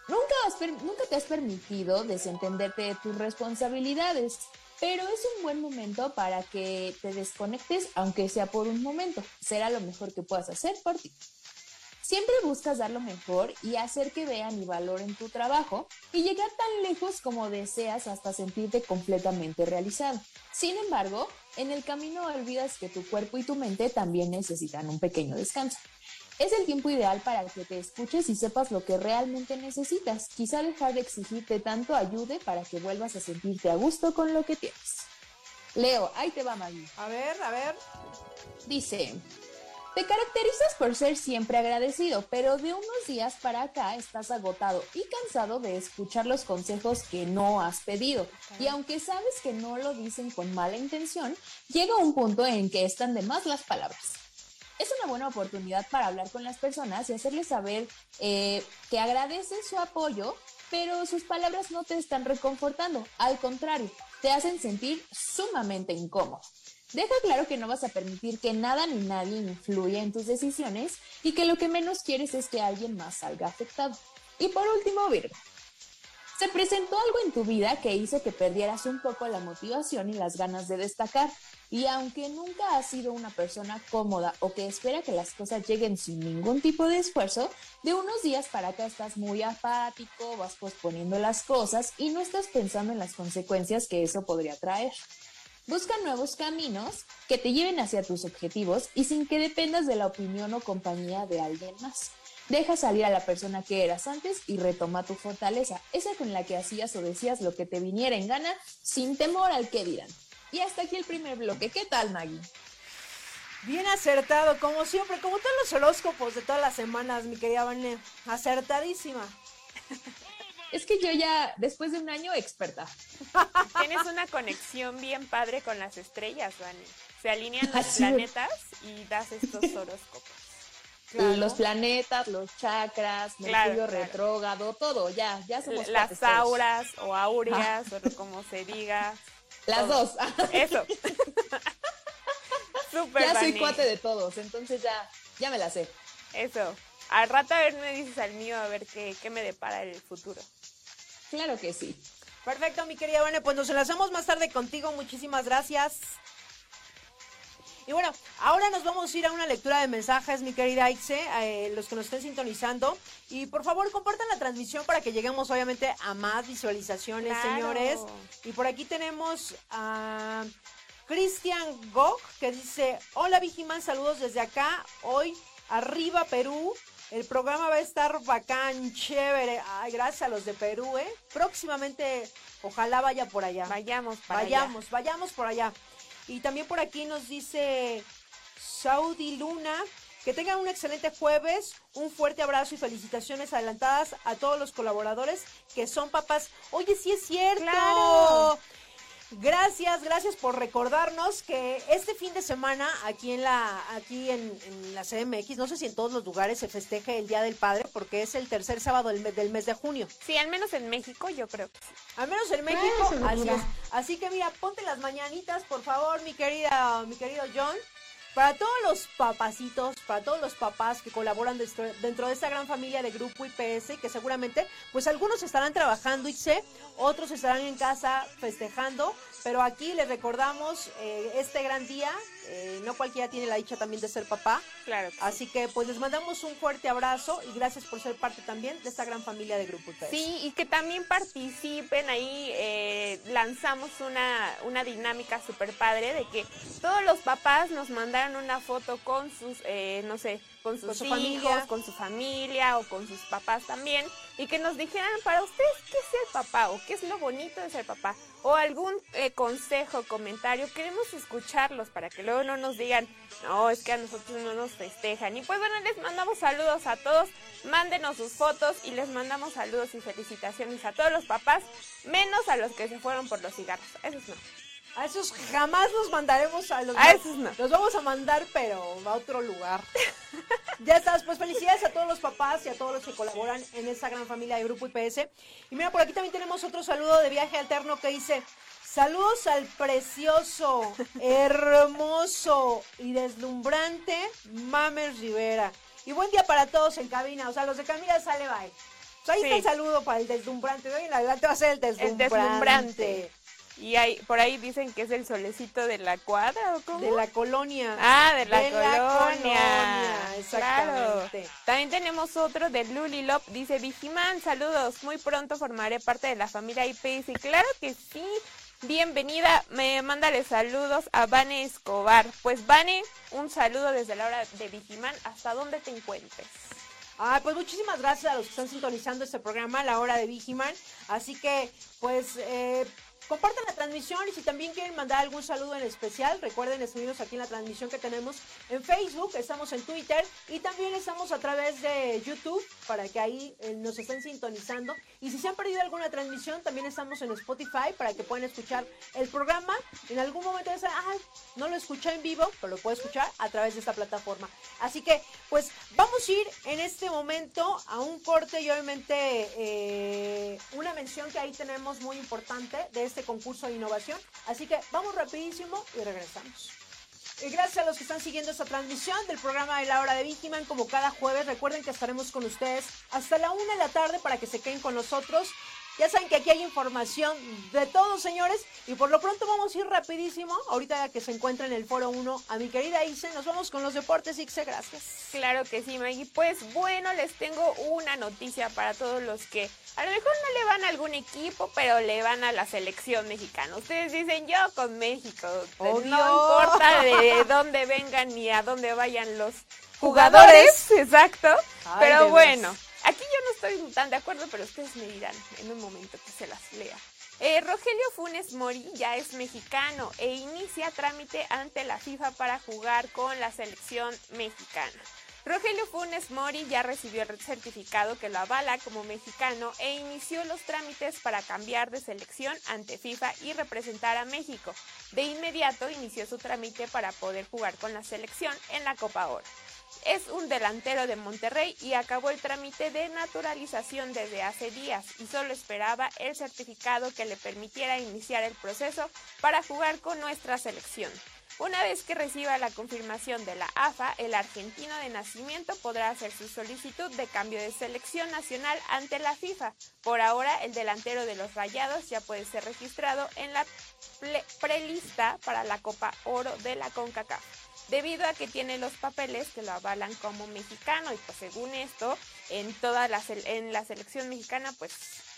Nunca, nunca te has permitido desentenderte de tus responsabilidades, pero es un buen momento para que te desconectes, aunque sea por un momento. Será lo mejor que puedas hacer por ti. Siempre buscas dar lo mejor y hacer que vean y valoren tu trabajo y llegar tan lejos como deseas hasta sentirte completamente realizado. Sin embargo, en el camino olvidas que tu cuerpo y tu mente también necesitan un pequeño descanso. Es el tiempo ideal para que te escuches y sepas lo que realmente necesitas. Quizá dejar de exigirte tanto ayude para que vuelvas a sentirte a gusto con lo que tienes. Leo, ahí te va Maggie. A ver, a ver. Dice, te caracterizas por ser siempre agradecido, pero de unos días para acá estás agotado y cansado de escuchar los consejos que no has pedido. Y aunque sabes que no lo dicen con mala intención, llega un punto en que están de más las palabras es una buena oportunidad para hablar con las personas y hacerles saber eh, que agradeces su apoyo, pero sus palabras no te están reconfortando. Al contrario, te hacen sentir sumamente incómodo. Deja claro que no vas a permitir que nada ni nadie influya en tus decisiones y que lo que menos quieres es que alguien más salga afectado. Y por último, Virgo. Se presentó algo en tu vida que hizo que perdieras un poco la motivación y las ganas de destacar. Y aunque nunca has sido una persona cómoda o que espera que las cosas lleguen sin ningún tipo de esfuerzo, de unos días para acá estás muy apático, vas posponiendo las cosas y no estás pensando en las consecuencias que eso podría traer. Busca nuevos caminos que te lleven hacia tus objetivos y sin que dependas de la opinión o compañía de alguien más. Deja salir a la persona que eras antes y retoma tu fortaleza, esa con la que hacías o decías lo que te viniera en gana sin temor al que dirán. Y hasta aquí el primer bloque. ¿Qué tal, Maggie? Bien acertado, como siempre, como todos los horóscopos de todas las semanas, mi querida Vane. Acertadísima. <laughs> Es que yo ya, después de un año, experta. <laughs> Tienes una conexión bien padre con las estrellas, Vane. Se alinean los planetas y das estos horóscopos. Los planetas, los chakras, Mercurio retrógrado, todo, ya, ya somos Las auras o aureas, o como se diga. Las dos. <laughs> Eso. <laughs> Super ya soy cuate de todos, entonces ya, ya me la sé. Eso. Al rato a ver me dices al mío a ver qué, qué me depara el futuro. Claro que sí. Perfecto, mi querida Bueno, pues nos enlazamos más tarde contigo. Muchísimas gracias. Y bueno, ahora nos vamos a ir a una lectura de mensajes, mi querida Ixe, eh, los que nos estén sintonizando. Y por favor, compartan la transmisión para que lleguemos obviamente a más visualizaciones, señores. Y por aquí tenemos a Cristian Gok, que dice, hola Vigiman, saludos desde acá. Hoy, arriba Perú. El programa va a estar bacán, chévere. Ay, gracias a los de Perú, ¿eh? Próximamente, ojalá vaya por allá. Vayamos para vayamos, Vayamos por allá. Y también por aquí nos dice Saudi Luna Que tengan un excelente jueves, un fuerte abrazo y felicitaciones adelantadas a todos los colaboradores que son papás. Oye, sí es cierto. Claro. Gracias, gracias por recordarnos que este fin de semana aquí en la aquí en, en, la CMX, no sé si en todos los lugares se festeje el Día del Padre porque es el tercer sábado del mes, del mes de junio. Sí, al menos en México yo creo que sí. Al menos en México, así es. Así que mira, ponte las mañanitas, por favor, mi querida mi querido John. Para todos los papacitos, para todos los papás que colaboran dentro, dentro de esta gran familia de Grupo IPS, que seguramente, pues algunos estarán trabajando y sé, otros estarán en casa festejando, pero aquí les recordamos eh, este gran día. Eh, no cualquiera tiene la dicha también de ser papá. Claro. Que Así que pues les mandamos un fuerte abrazo y gracias por ser parte también de esta gran familia de Grupo IPS. Sí, y que también participen ahí. eh, lanzamos una, una dinámica súper padre de que todos los papás nos mandaran una foto con sus, eh, no sé, con sus Con su hijos, familia. con su familia o con sus papás también. Y que nos dijeran para ustedes qué es ser papá o qué es lo bonito de ser papá. O algún eh, consejo, comentario. Queremos escucharlos para que luego no nos digan, no, es que a nosotros no nos festejan. Y pues bueno, les mandamos saludos a todos. Mándenos sus fotos y les mandamos saludos y felicitaciones a todos los papás, menos a los que se fueron por los cigarros. Esos no. A esos jamás los mandaremos a los A esos no. Los vamos a mandar, pero a otro lugar. <laughs> ya estás, pues felicidades a todos los papás y a todos los que colaboran en esta gran familia de Grupo IPS. Y mira, por aquí también tenemos otro saludo de viaje alterno que dice. Saludos al precioso, hermoso y deslumbrante Mames Rivera. Y buen día para todos en cabina. O sea, los de Camila sale bye. Pues ahí Sí. está el saludo para el deslumbrante. De hoy en adelante va a ser el deslumbrante. deslumbrante. Y hay, por ahí dicen que es el solecito de la cuadra o cómo? De la colonia. Ah, de la De la colonia. colonia, Claro. exactamente. También tenemos otro de Luli Lop. Dice, Vigiman, saludos. Muy pronto formaré parte de la familia IPS. Y claro que sí. Bienvenida. Me mándale saludos a Vane Escobar. Pues Vane, un saludo desde la hora de Vigiman hasta donde te encuentres. Ah, pues muchísimas gracias a los que están sintonizando este programa la hora de Vigiman. Así que, pues, eh, compartan la transmisión y si también quieren mandar algún saludo en especial, recuerden escribirnos aquí en la transmisión que tenemos en Facebook, estamos en Twitter y también estamos a través de YouTube para que ahí eh, nos estén sintonizando. Y si se han perdido alguna transmisión, también estamos en Spotify para que puedan escuchar el programa. En algún momento dicen, ah, no lo escuché en vivo, pero lo puedo escuchar a través de esta plataforma. Así que, pues, vamos a ir en este momento a un corte y obviamente eh, una mención que ahí tenemos muy importante de este concurso de innovación. Así que vamos rapidísimo y regresamos. Y gracias a los que están siguiendo esta transmisión del programa de la hora de Vigiman, como cada jueves, recuerden que estaremos con ustedes hasta la una de la tarde para que se queden con nosotros. Ya saben que aquí hay información de todos, señores, y por lo pronto vamos a ir rapidísimo, ahorita que se encuentra en el foro 1, a mi querida Ise, nos vamos con los deportes, Ixe, gracias. Claro que sí, Maggie. Pues bueno, les tengo una noticia para todos los que a lo mejor no le van a algún equipo, pero le van a la selección mexicana. Ustedes dicen yo con México. Obvio. No importa de <laughs> dónde vengan ni a dónde vayan los jugadores. Exacto. Ay, pero bueno. Aquí yo no estoy tan de acuerdo, pero ustedes me dirán en un momento que se las lea. Eh, Rogelio Funes Mori ya es mexicano e inicia trámite ante la FIFA para jugar con la selección mexicana. Rogelio Funes Mori ya recibió el certificado que lo avala como mexicano e inició los trámites para cambiar de selección ante FIFA y representar a México. De inmediato inició su trámite para poder jugar con la selección en la Copa Oro. Es un delantero de Monterrey y acabó el trámite de naturalización desde hace días y solo esperaba el certificado que le permitiera iniciar el proceso para jugar con nuestra selección. Una vez que reciba la confirmación de la AFA, el argentino de nacimiento podrá hacer su solicitud de cambio de selección nacional ante la FIFA. Por ahora, el delantero de los Rayados ya puede ser registrado en la prelista para la Copa Oro de la CONCACAF debido a que tiene los papeles que lo avalan como mexicano. Y pues según esto en toda la en la selección mexicana pues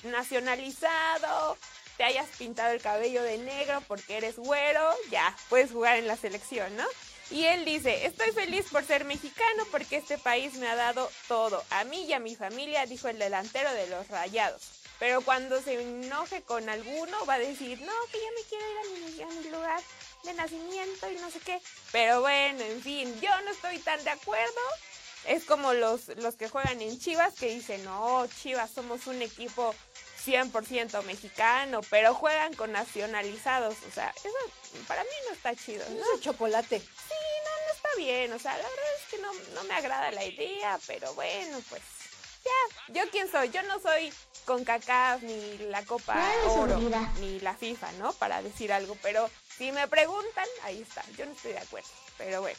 nacionalizado te hayas pintado el cabello de negro porque eres güero ya puedes jugar en la selección no y él dice, estoy feliz por ser mexicano porque este país me ha dado todo, a mí y a mi familia, dijo el delantero de los Rayados. Pero cuando se enoje con alguno va a decir, no, que ya me quiero ir a mi, a mi lugar de nacimiento y no sé qué. Pero bueno, en fin, yo no estoy tan de acuerdo. Es como los, los que juegan en Chivas que dicen, no, Chivas somos un equipo 100% mexicano, pero juegan con nacionalizados. O sea, eso para mí no está chido. ¿no? Es chocolate. Sí, no, no está bien. O sea, la verdad es que no, no me agrada la idea, pero bueno, pues ya. ¿Yo quién soy? Yo no soy con CACAF ni la Copa Oro ni la FIFA, ¿no? Para decir algo, pero si me preguntan, ahí está. Yo no estoy de acuerdo, pero bueno.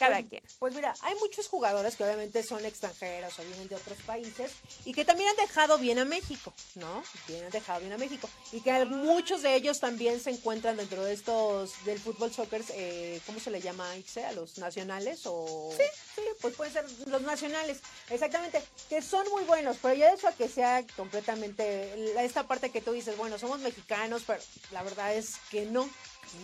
Cada Pues- quien. Pues mira, hay muchos jugadores que obviamente son extranjeros o vienen de otros países y que también han dejado bien a México, ¿no? Que han dejado bien a México. Y que muchos de ellos también se encuentran dentro de estos del fútbol soccer, eh, ¿cómo se le llama, Ixe? ¿A los nacionales? O... Sí, sí, pues pueden ser los nacionales, exactamente, que son muy buenos, pero ya eso a que sea completamente esta parte que tú dices, bueno, somos mexicanos, pero la verdad es que no.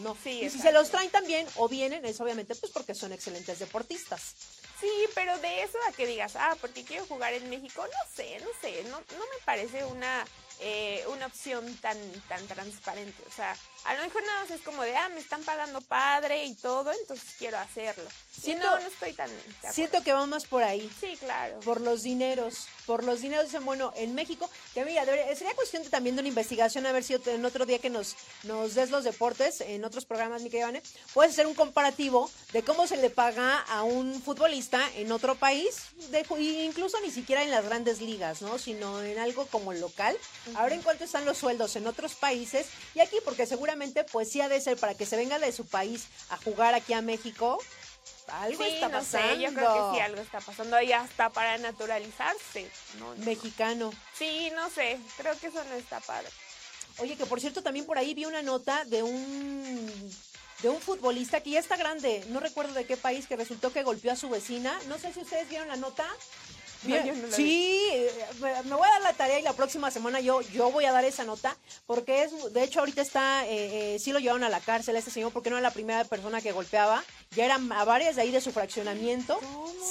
No. Sí, y si se los traen también o vienen, es obviamente pues porque son excelentes deportistas. Sí, pero de eso a que digas, ah, porque quiero jugar en México, no sé, no sé, no, no me parece una, eh, una opción tan, tan transparente. O sea, a lo mejor nada más es como de, ah, me están pagando padre y todo, entonces quiero hacerlo. Siento- no, no estoy tan... Siento que va más por ahí. Sí, claro. Por los dineros, por los dineros dicen, bueno, en México, que mira, debería- sería cuestión de- también de una investigación, a ver si en otro día que nos, nos des los deportes, en otros programas, mi querida Vane, puedes hacer un comparativo de cómo se le paga a un futbolista en otro país, de, y incluso ni siquiera en las grandes ligas, ¿no? Sino en algo como local. Ahora en cuánto están los sueldos en otros países y aquí, porque seguramente pues sí ha de ser para que se venga de su país a jugar aquí a México. Algo sí, está no pasando. sé, yo creo que sí algo está pasando y hasta para naturalizarse. No, no. Mexicano. Sí, no sé, creo que eso no está padre. Oye, que por cierto también por ahí vi una nota de un de un futbolista que ya está grande, no recuerdo de qué país, que resultó que golpeó a su vecina. No sé si ustedes vieron la nota. Mira, no sí, eh, me me voy a dar la tarea y la próxima semana yo, yo voy a dar esa nota, porque es, de hecho ahorita está, eh, eh, sí lo llevaron a la cárcel a este señor, porque no era la primera persona que golpeaba, ya eran a varias de ahí de su fraccionamiento.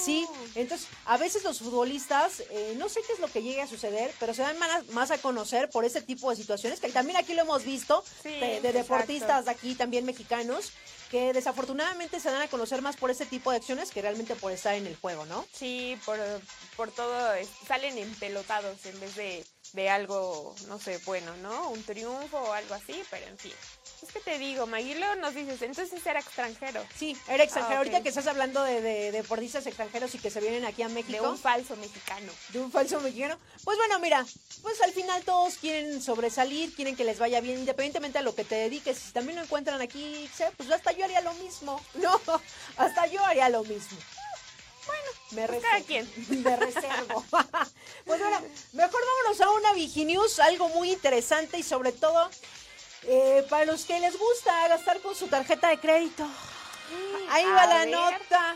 Sí, entonces a veces los futbolistas, eh, no sé qué es lo que llegue a suceder, pero se dan más, más a conocer por ese tipo de situaciones, que también aquí lo hemos visto, Sí, de, de deportistas de aquí también mexicanos, que desafortunadamente se dan a conocer más por ese tipo de acciones que realmente por estar en el juego, ¿no? Sí, por, por todo, salen empelotados en vez de, de algo, no sé, bueno, ¿no? Un triunfo o algo así, pero en fin. Es que te digo, Maggie, luego nos dices, entonces era extranjero, Sí, era extranjero. Ah. Ahorita que estás hablando de, de deportistas extranjeros y que se vienen aquí a de México, un falso mexicano. de un falso mexicano. Pues bueno, mira, pues al final todos quieren sobresalir, quieren que les vaya bien, independientemente a lo que te dediques. Si también lo encuentran aquí, pues hasta yo haría lo mismo. <laughs> No, hasta yo haría lo mismo. Bueno, me Pues reservo. quien. <laughs> Me reservo. <laughs> pues bueno, mejor vámonos a una Viginews, algo muy interesante y sobre todo eh, para los que les gusta gastar con su tarjeta de crédito. Ahí A va la ver. nota.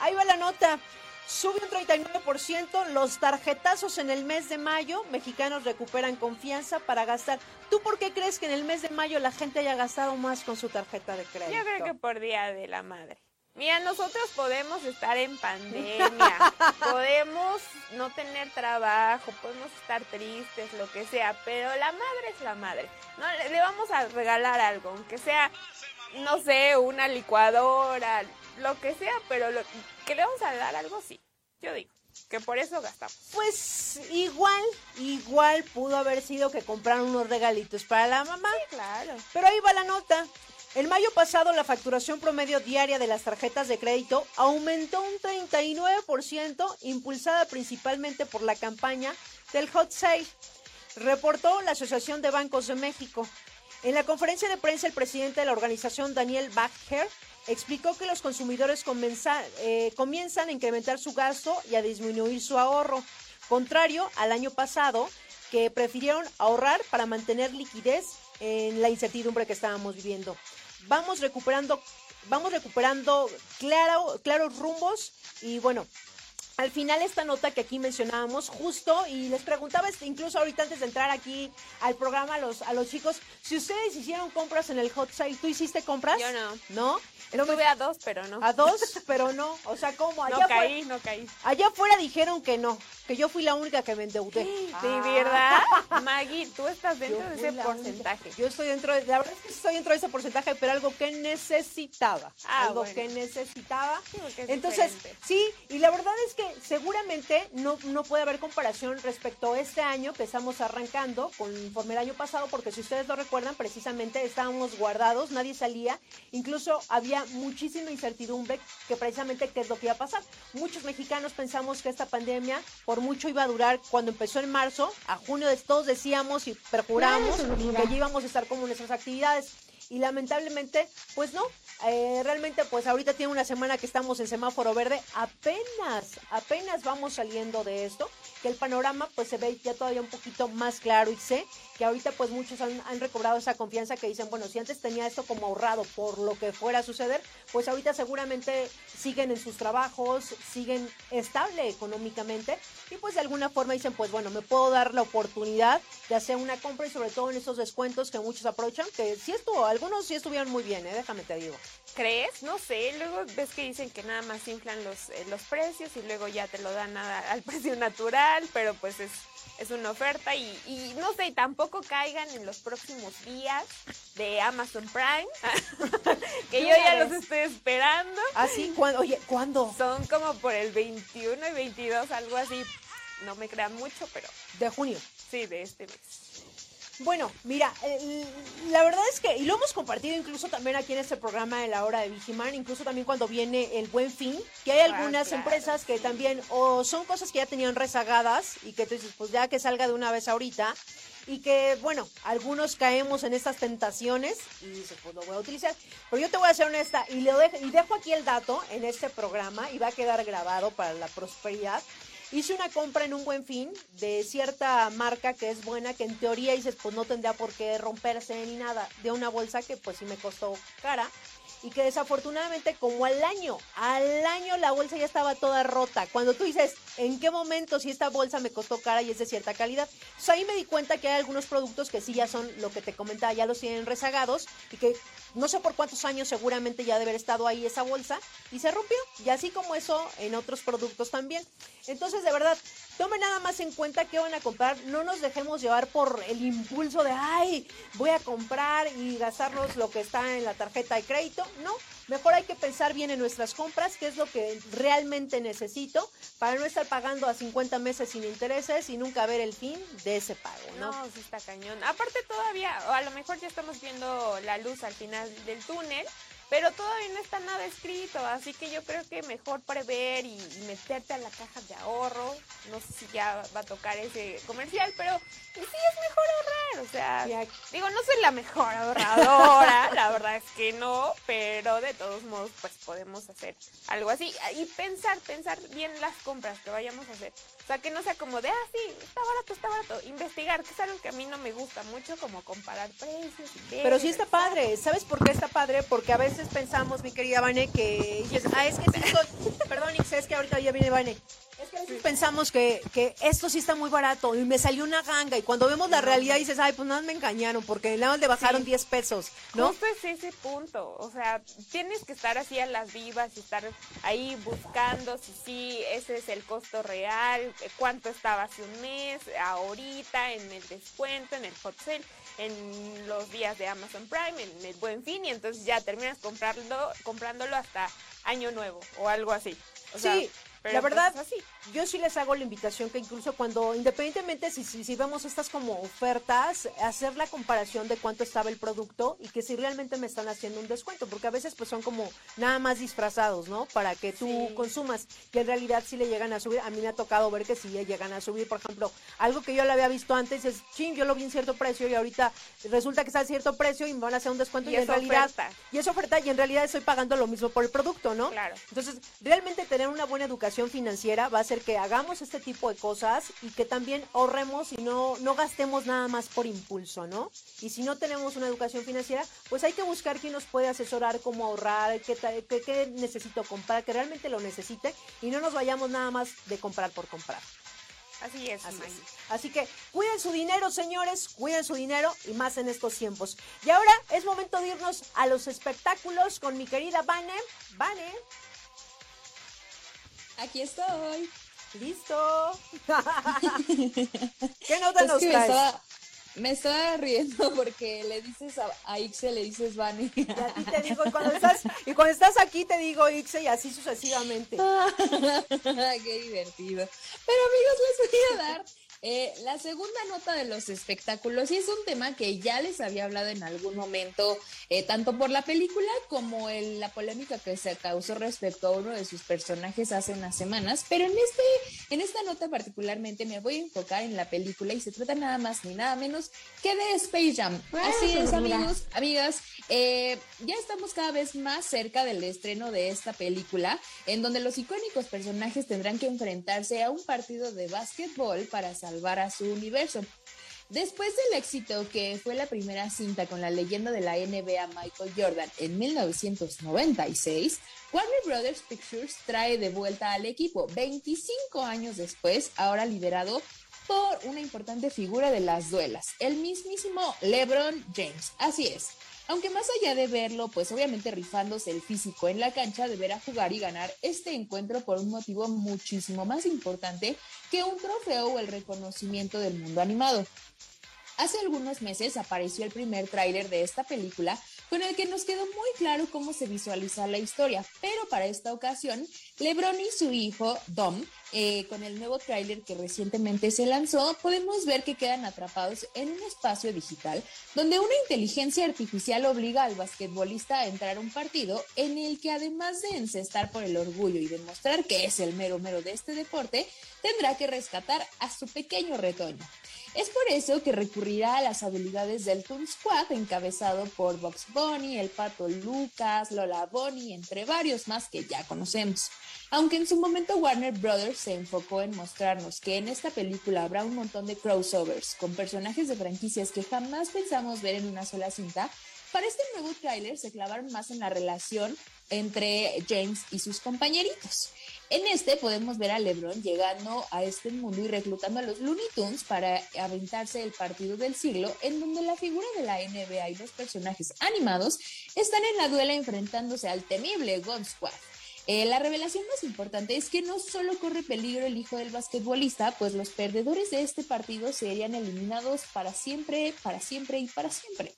Ahí va la nota. Sube un 39% los tarjetazos en el mes de mayo. Mexicanos recuperan confianza para gastar. ¿Tú por qué crees que en el mes de mayo la gente haya gastado más con su tarjeta de crédito? Yo creo que por Día de la Madre. Mira, nosotros podemos estar en pandemia, <laughs> podemos no tener trabajo, podemos estar tristes, lo que sea, pero la madre es la madre. No, le, le vamos a regalar algo, aunque sea, no sé, una licuadora, lo que sea, pero lo, que le vamos a dar algo, sí. Yo digo que por eso gastamos. Pues igual, igual pudo haber sido que compraron unos regalitos para la mamá. Claro. Pero ahí va la nota. En mayo pasado la facturación promedio diaria de las tarjetas de crédito aumentó un 39%, impulsada principalmente por la campaña del Hot Sale, reportó la Asociación de Bancos de México. En la conferencia de prensa el presidente de la organización, Daniel Bacher, explicó que los consumidores eh, comienzan a incrementar su gasto y a disminuir su ahorro, contrario al año pasado, que prefirieron ahorrar para mantener liquidez en la incertidumbre que estábamos viviendo. Vamos recuperando, vamos recuperando claro, claros rumbos y bueno, al final esta nota que aquí mencionábamos justo y les preguntaba este, incluso ahorita antes de entrar aquí al programa a los, a los chicos si ustedes hicieron compras en el hot sale, ¿tú hiciste compras? Yo no. ¿No? No Estuve a dos, pero no. A dos, pero no. O sea, ¿cómo? <laughs> no Allá, afuera, caí, no caí. allá afuera dijeron que no, que yo fui la única que me endeudé. ¿De verdad? <laughs> Maggie, tú estás dentro Yo de ese porcentaje. Yo estoy dentro de, la verdad es que estoy dentro de ese porcentaje, pero algo que necesitaba. Ah, algo bueno. que necesitaba. Sí, Entonces, diferente. sí, y la verdad es que seguramente no, no puede haber comparación respecto a este año que estamos arrancando conforme el año pasado, porque si ustedes lo recuerdan, precisamente estábamos guardados, nadie salía, incluso había muchísima incertidumbre que precisamente qué es lo que iba a pasar. Muchos mexicanos pensamos que esta pandemia por mucho iba a durar cuando empezó en marzo, a junio todos decíamos y perjuramos que ya íbamos a estar como nuestras actividades. Y lamentablemente, pues no, eh, realmente pues ahorita tiene una semana que estamos en semáforo verde, apenas, apenas vamos saliendo de esto, que el panorama pues se ve ya todavía un poquito más claro y sé que ahorita pues muchos han, recobrado esa confianza que dicen, bueno, si antes tenía esto como ahorrado por lo que fuera a suceder, pues ahorita seguramente siguen en sus trabajos, siguen estable económicamente y pues de alguna forma dicen, pues bueno, me puedo dar la oportunidad de hacer una compra y sobre todo en esos descuentos que muchos aprovechan, que sí estuvo, algunos sí estuvieron muy bien, ¿eh? déjame te digo. ¿Crees? No sé. Luego ves que dicen que nada más inflan los, eh, los precios y luego ya te lo dan a- al <laughs> precio natural, pero pues es, es una oferta y, y no sé, tampoco caigan en los próximos días de Amazon Prime, <laughs> que yo ya los estoy esperando. Así, cuando, oye, ¿cuándo? Son como por el 21 y 22, algo así. No me crean mucho, pero De junio. sí, de este mes. Bueno, mira, eh, la verdad es que, y lo hemos compartido incluso también aquí en este programa de la hora de Vigiman, incluso también cuando viene el buen fin, que hay Ah, algunas claro, empresas que también o son cosas que ya tenían rezagadas y que tú dices, pues ya que salga de una vez ahorita, y que, bueno, algunos caemos en estas tentaciones y dices, pues lo voy a utilizar. Pero yo te voy a ser honesta y, le dejo, y dejo aquí el dato en este programa y va a quedar grabado para la prosperidad. Hice una compra en un buen fin de cierta marca que es buena, que en teoría dices, pues no tendría por qué romperse ni nada, de una bolsa que pues sí me costó cara y que desafortunadamente como al año, al año la bolsa ya estaba toda rota. Cuando tú dices, ¿en qué momento si esta bolsa me costó cara y es de cierta calidad? Entonces ahí me di cuenta que hay algunos productos que sí ya son lo que te comentaba, ya los tienen rezagados y que no sé por cuántos años seguramente ya debe haber estado ahí esa bolsa y se rompió. Y así como eso en otros productos también. Entonces, de verdad, tomen nada más en cuenta que van a comprar. No nos dejemos llevar por el impulso de, ay, voy a comprar y gastarnos lo que está en la tarjeta de crédito. No, mejor hay que pensar bien en nuestras compras, qué es lo que realmente necesito para no estar pagando a 50 meses sin intereses y nunca ver el fin de ese pago, ¿no? No, sí está cañón. Aparte todavía, o a lo mejor ya estamos viendo la luz al final del túnel, pero todavía no está nada escrito, así que yo creo que mejor prever y, y meterte a la caja de ahorro. No sé si ya va a tocar ese comercial, pero sí es mejor ahorrar, o sea, digo, no soy la mejor ahorradora, <laughs> la verdad es que no, pero de todos modos, pues podemos hacer algo así y pensar, pensar bien las compras que vayamos a hacer. O sea, que no sea como de, ah, sí, está barato, está barato. Investigar, que es algo que a mí no me gusta mucho, como comparar precios. y Pero sí está padre. ¿Sabes por qué está padre? Porque a veces pensamos, mi querida Vane, que ah, es que sí soy... <laughs> Perdón, Ix, es que ahorita ya viene Vane. Es que a veces pensamos que, que esto sí está muy barato y me salió una ganga y cuando vemos la realidad dices, ay, pues nada, me engañaron porque nada más le bajaron Sí. 10 pesos, ¿no? Justo es ese punto, o sea, tienes que estar así a las vivas y estar ahí buscando si sí, ese es el costo real, cuánto estaba hace un mes, ahorita, en el descuento, en el hot sale, en los días de Amazon Prime, en el Buen Fin, y entonces ya terminas comprando, comprándolo hasta año nuevo o algo así. O sea, Sí, pero la pues verdad, es así. Yo sí les hago la invitación que incluso cuando, independientemente si, si, si vemos estas como ofertas, hacer la comparación de cuánto estaba el producto y que si realmente me están haciendo un descuento, porque a veces pues son como nada más disfrazados, ¿no? Para que tú Sí. consumas, que en realidad sí le llegan a subir. A mí me ha tocado ver que sí le llegan a subir, por ejemplo, algo que yo le había visto antes es, chin, yo lo vi en cierto precio y ahorita resulta que está a cierto precio y me van a hacer un descuento y, Y en realidad... oferta. Y es oferta y en realidad estoy pagando lo mismo por el producto, ¿no? Claro. Entonces, realmente tener una buena educación financiera va a hacer que hagamos este tipo de cosas y que también ahorremos y no, no gastemos nada más por impulso, ¿no? Y si no tenemos una educación financiera, pues hay que buscar quién nos puede asesorar cómo ahorrar, qué, qué, qué necesito comprar, que realmente lo necesite y no nos vayamos nada más de comprar por comprar. Así es, Así, es. Así que cuiden su dinero, señores, cuiden su dinero y más en estos tiempos. Y ahora es momento de irnos a los espectáculos con mi querida Vane. Vane, Aquí estoy. Listo. <laughs> ¿Qué nota Es nos que me estaba, me estaba riendo porque le dices a, a Ixe, le dices Vani. Y a ti te digo, y cuando estás, y cuando estás aquí te digo Ixe y así sucesivamente. <laughs> Qué divertido. Pero amigos, les voy a dar eh, la segunda nota de los espectáculos y es un tema que ya les había hablado en algún momento, eh, tanto por la película como el- la polémica que se causó respecto a uno de sus personajes hace unas semanas, pero en, este, en esta nota particularmente me voy a enfocar en la película y se trata nada más ni nada menos que de Space Jam. Así es, amigos, amigas, eh, ya estamos cada vez más cerca del estreno de esta película, en donde los icónicos personajes tendrán que enfrentarse a un partido de básquetbol para salvar a su universo. Después del éxito que fue la primera cinta con la leyenda de la NBA Michael Jordan en 1996, Warner Brothers Pictures trae de vuelta al equipo 25 años después, ahora liderado por una importante figura de las duelas, el mismísimo LeBron James. Así es. Aunque más allá de verlo, pues obviamente rifándose el físico en la cancha, deberá jugar y ganar este encuentro por un motivo muchísimo más importante que un trofeo o el reconocimiento del mundo animado. Hace algunos meses apareció el primer tráiler de esta película con el que nos quedó muy claro cómo se visualiza la historia, pero para esta ocasión, LeBron y su hijo Dom, eh, con el nuevo tráiler que recientemente se lanzó, podemos ver que quedan atrapados en un espacio digital donde una inteligencia artificial obliga al basquetbolista a entrar a un partido en el que además de encestar por el orgullo y demostrar que es el mero mero de este deporte, tendrá que rescatar a su pequeño retoño. Es por eso que recurrirá a las habilidades del Toon Squad, encabezado por Box Bunny, el Pato Lucas, Lola Bunny, entre varios más que ya conocemos. Aunque en su momento Warner Brothers se enfocó en mostrarnos que en esta película habrá un montón de crossovers con personajes de franquicias que jamás pensamos ver en una sola cinta, para este nuevo tráiler se clavaron más en la relación entre James y sus compañeritos. En este podemos ver a LeBron llegando a este mundo y reclutando a los Looney Tunes para aventarse el partido del siglo, en donde la figura de la NBA y los personajes animados están en la duela enfrentándose al temible Gun Squad. Eh, la revelación más importante es que no solo corre peligro el hijo del basquetbolista, pues los perdedores de este partido serían eliminados para siempre, para siempre y para siempre.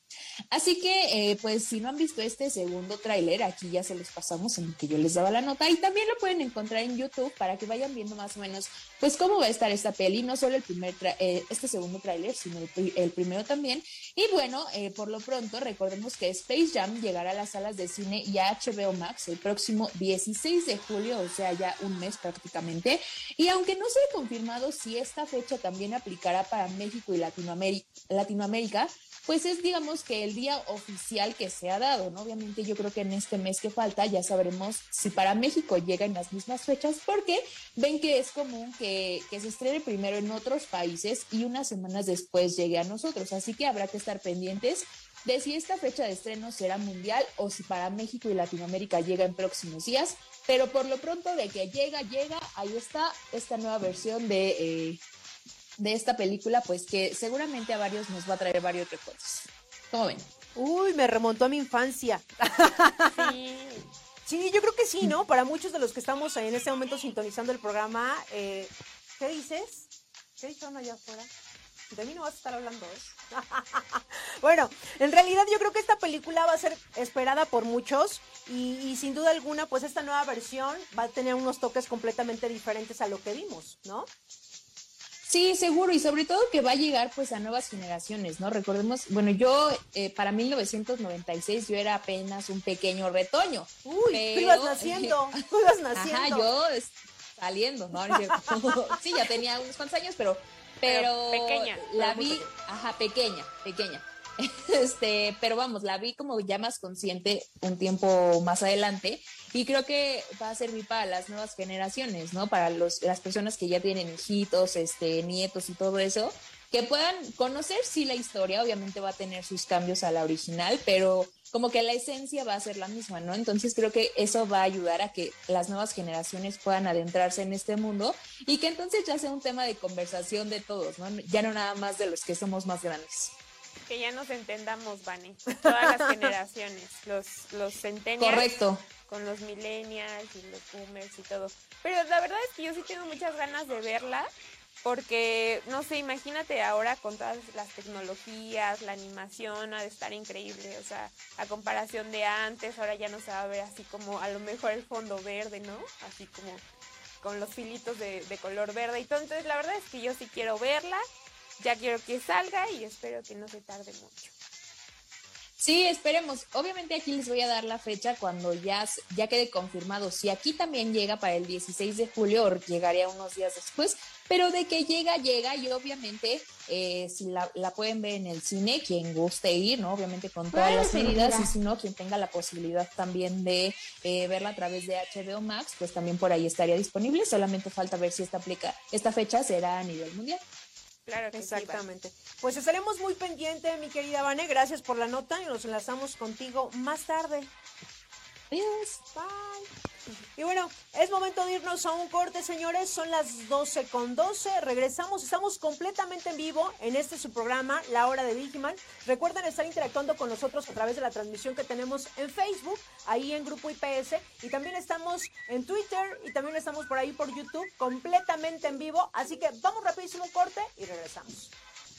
Así que, eh, pues si no han visto este segundo tráiler, aquí ya se los pasamos en el que yo les daba la nota y también lo pueden encontrar en YouTube para que vayan viendo más o menos, pues cómo va a estar esta peli, no solo el primer, eh, este segundo tráiler, sino el, el primero también. Y bueno, eh, por lo pronto recordemos que Space Jam llegará a las salas de cine y a HBO Max el próximo 16 de julio, o sea, ya un mes prácticamente. Y aunque no se ha confirmado si esta fecha también aplicará para México y Latinoamérica, Latinoamérica pues es digamos que el día oficial que se ha dado, ¿no? Obviamente yo creo que en este mes que falta ya sabremos si para México llega en las mismas fechas, porque ven que es común que, se estrene primero en otros países y unas semanas después llegue a nosotros, así que habrá que estar pendientes de si esta fecha de estreno será mundial o si para México y Latinoamérica llega en próximos días, pero por lo pronto de que llega, llega, ahí está esta nueva versión de... eh, de esta película, pues que seguramente a varios nos va a traer varios recuerdos. ¿Cómo ven? Uy, me remontó a mi infancia. Sí. <laughs> Sí, yo creo que sí, ¿no? Para muchos de los que estamos en este momento sintonizando el programa, eh, ¿qué dices? ¿Qué dijeron allá afuera? De mí no vas a estar hablando, ¿eh? <laughs> bueno, en realidad yo creo que esta película va a ser esperada por muchos y, y sin duda alguna, pues esta nueva versión va a tener unos toques completamente diferentes a lo que vimos, ¿no? Sí, seguro, y sobre todo que va a llegar pues a nuevas generaciones, ¿no? Recordemos, bueno, yo eh, para 1996 yo era apenas un pequeño retoño. Uy, Pero- tú ibas naciendo, <laughs> tú ibas naciendo. Ajá, yo saliendo, ¿no? <laughs> Sí, ya tenía unos cuantos años, pero, pero, Pero pequeña, la vi, pequeña. ajá, pequeña, pequeña. <laughs> Este, pero vamos, la vi como ya más consciente un tiempo más adelante y creo que va a servir para las nuevas generaciones, ¿no? Para los, las personas que ya tienen hijitos, este, nietos y todo eso. que puedan conocer sí la historia, obviamente va a tener sus cambios a la original, pero como que la esencia va a ser la misma, ¿no? Entonces creo que eso va a ayudar a que las nuevas generaciones puedan adentrarse en este mundo y que entonces ya sea un tema de conversación de todos, ¿no? Ya no nada más de los que somos más grandes. Que ya nos entendamos, Vani, todas las generaciones, <laughs> los, los centennials. Correcto. Con los millennials y los boomers y todo. Pero la verdad es que yo sí tengo muchas ganas de verla porque, no sé, imagínate ahora con todas las tecnologías, la animación ha de estar increíble, o sea, a comparación de antes, ahora ya no se va a ver así como a lo mejor el fondo verde, ¿no? Así como con los filitos de, de color verde y entonces la verdad es que yo sí quiero verla, ya quiero que salga y espero que no se tarde mucho. Sí, esperemos. Obviamente aquí les voy a dar la fecha cuando ya, ya quede confirmado. Si aquí también llega para el 16 de julio o llegaría unos días después, pero de que llega, llega y obviamente eh, si la, pueden ver en el cine, quien guste ir, ¿no? Obviamente con todas las medidas y si no, quien tenga la posibilidad también de eh, verla a través de HBO Max, pues también por ahí estaría disponible. Solamente falta ver si esta, aplica, esta fecha será a nivel mundial. Claro que Exactamente. pues estaremos muy pendientes, mi querida Vane. Gracias por la nota y nos enlazamos contigo más tarde. Adiós. Bye. Y bueno, es momento de irnos a un corte, señores. Son las 12 con 12. Regresamos. Estamos completamente en vivo en este su programa, La Hora de Vigiman. Recuerden estar interactuando con nosotros a través de la transmisión que tenemos en Facebook, ahí en Grupo IPS. Y también estamos en Twitter y también estamos por ahí por YouTube, completamente en vivo. Así que vamos rapidísimo un corte y regresamos.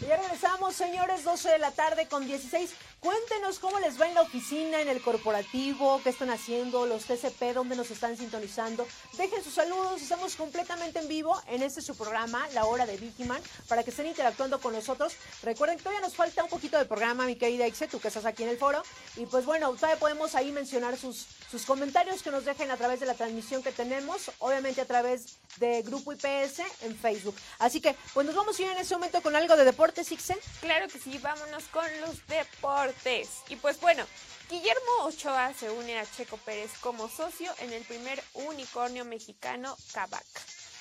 Ya regresamos, señores, 12 de la tarde con 16. Cuéntenos cómo les va en la oficina, en el corporativo, qué están haciendo, los TCP, dónde nos están sintonizando. Dejen sus saludos, estamos completamente en vivo en este su programa, La Hora de Vigiman, para que estén interactuando con nosotros. Recuerden que todavía nos falta un poquito de programa, mi querida Ixe, tú que estás aquí en el foro. Y pues bueno, todavía podemos ahí mencionar sus, sus comentarios que nos dejen a través de la transmisión que tenemos, obviamente a través de Grupo IPS en Facebook. Así que, pues nos vamos a ir en este momento con algo de deporte Claro que sí, vámonos con los deportes. Y pues bueno, Guillermo Ochoa se une a Checo Pérez como socio en el primer unicornio mexicano Kavak.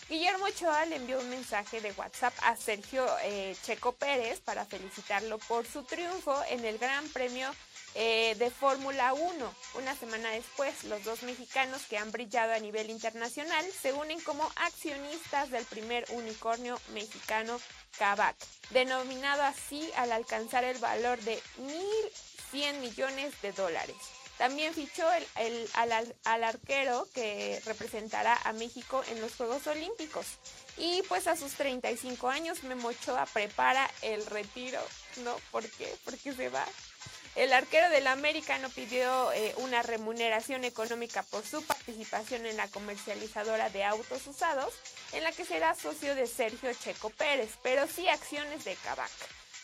Guillermo Ochoa le envió un mensaje de WhatsApp a Sergio eh, Checo Pérez para felicitarlo por su triunfo en el Gran Premio eh, de Fórmula 1. Una semana después, los dos mexicanos que han brillado a nivel internacional se unen como accionistas del primer unicornio mexicano Kavak, denominado así al alcanzar el valor de 1.100 millones de dólares. También fichó el, al, arquero que representará a México en los Juegos Olímpicos. Y pues a sus 35 años Memo Ochoa prepara el retiro. ¿No? ¿Por qué? Porque se va el arquero del América no pidió eh, una remuneración económica por su participación en la comercializadora de autos usados, en la que será socio de Sergio Checo Pérez, pero sí acciones de Kavak.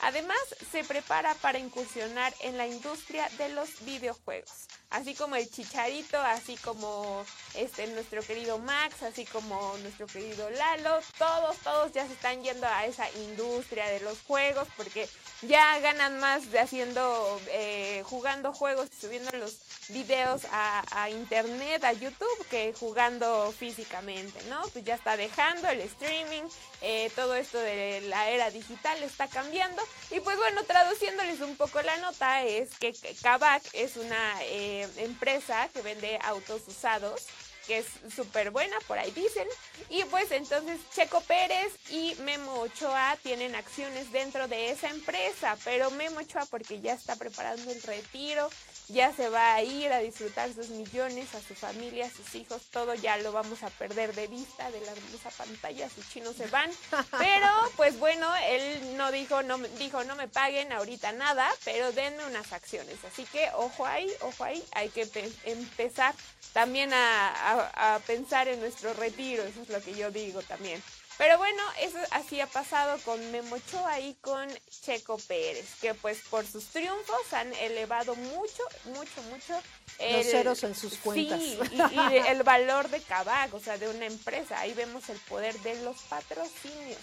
Además, se prepara para incursionar en la industria de los videojuegos, así como el Chicharito, así como este nuestro querido Max, así como nuestro querido Lalo, todos, todos ya se están yendo a esa industria de los juegos porque ya ganan más de haciendo, eh, jugando juegos y subiendo los videos a, internet, a YouTube, que jugando físicamente, ¿no? Pues ya está dejando el streaming, eh, todo esto de la era digital está cambiando. Y pues bueno, traduciéndoles un poco la nota, es que Kavak es una eh, empresa que vende autos usados que es súper buena, por ahí dicen. Y pues entonces Checo Pérez y Memo Ochoa tienen acciones dentro de esa empresa, pero Memo Ochoa porque ya está preparando el retiro, ya se va a ir a disfrutar sus millones, a su familia, a sus hijos, todo ya lo vamos a perder de vista de la hermosa pantalla, sus chinos se van. <laughs> Pero pues bueno, él no dijo, no dijo, no me paguen ahorita nada, pero denme unas acciones. Así que ojo ahí, ojo ahí, hay que empezar también a, a pensar en nuestro retiro, eso es lo que yo digo también. Pero bueno, eso así ha pasado con Memocho y con Checo Pérez, que pues por sus triunfos han elevado mucho, mucho, mucho los ceros en sus cuentas. Sí, y, el valor de Kabak, o sea, de una empresa. Ahí vemos el poder de los patrocinios.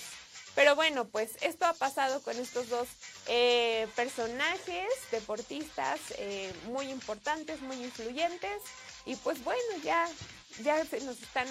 Pero bueno, pues esto ha pasado con estos dos eh, personajes deportistas eh, muy importantes, muy influyentes. Y pues bueno, ya, ya se nos están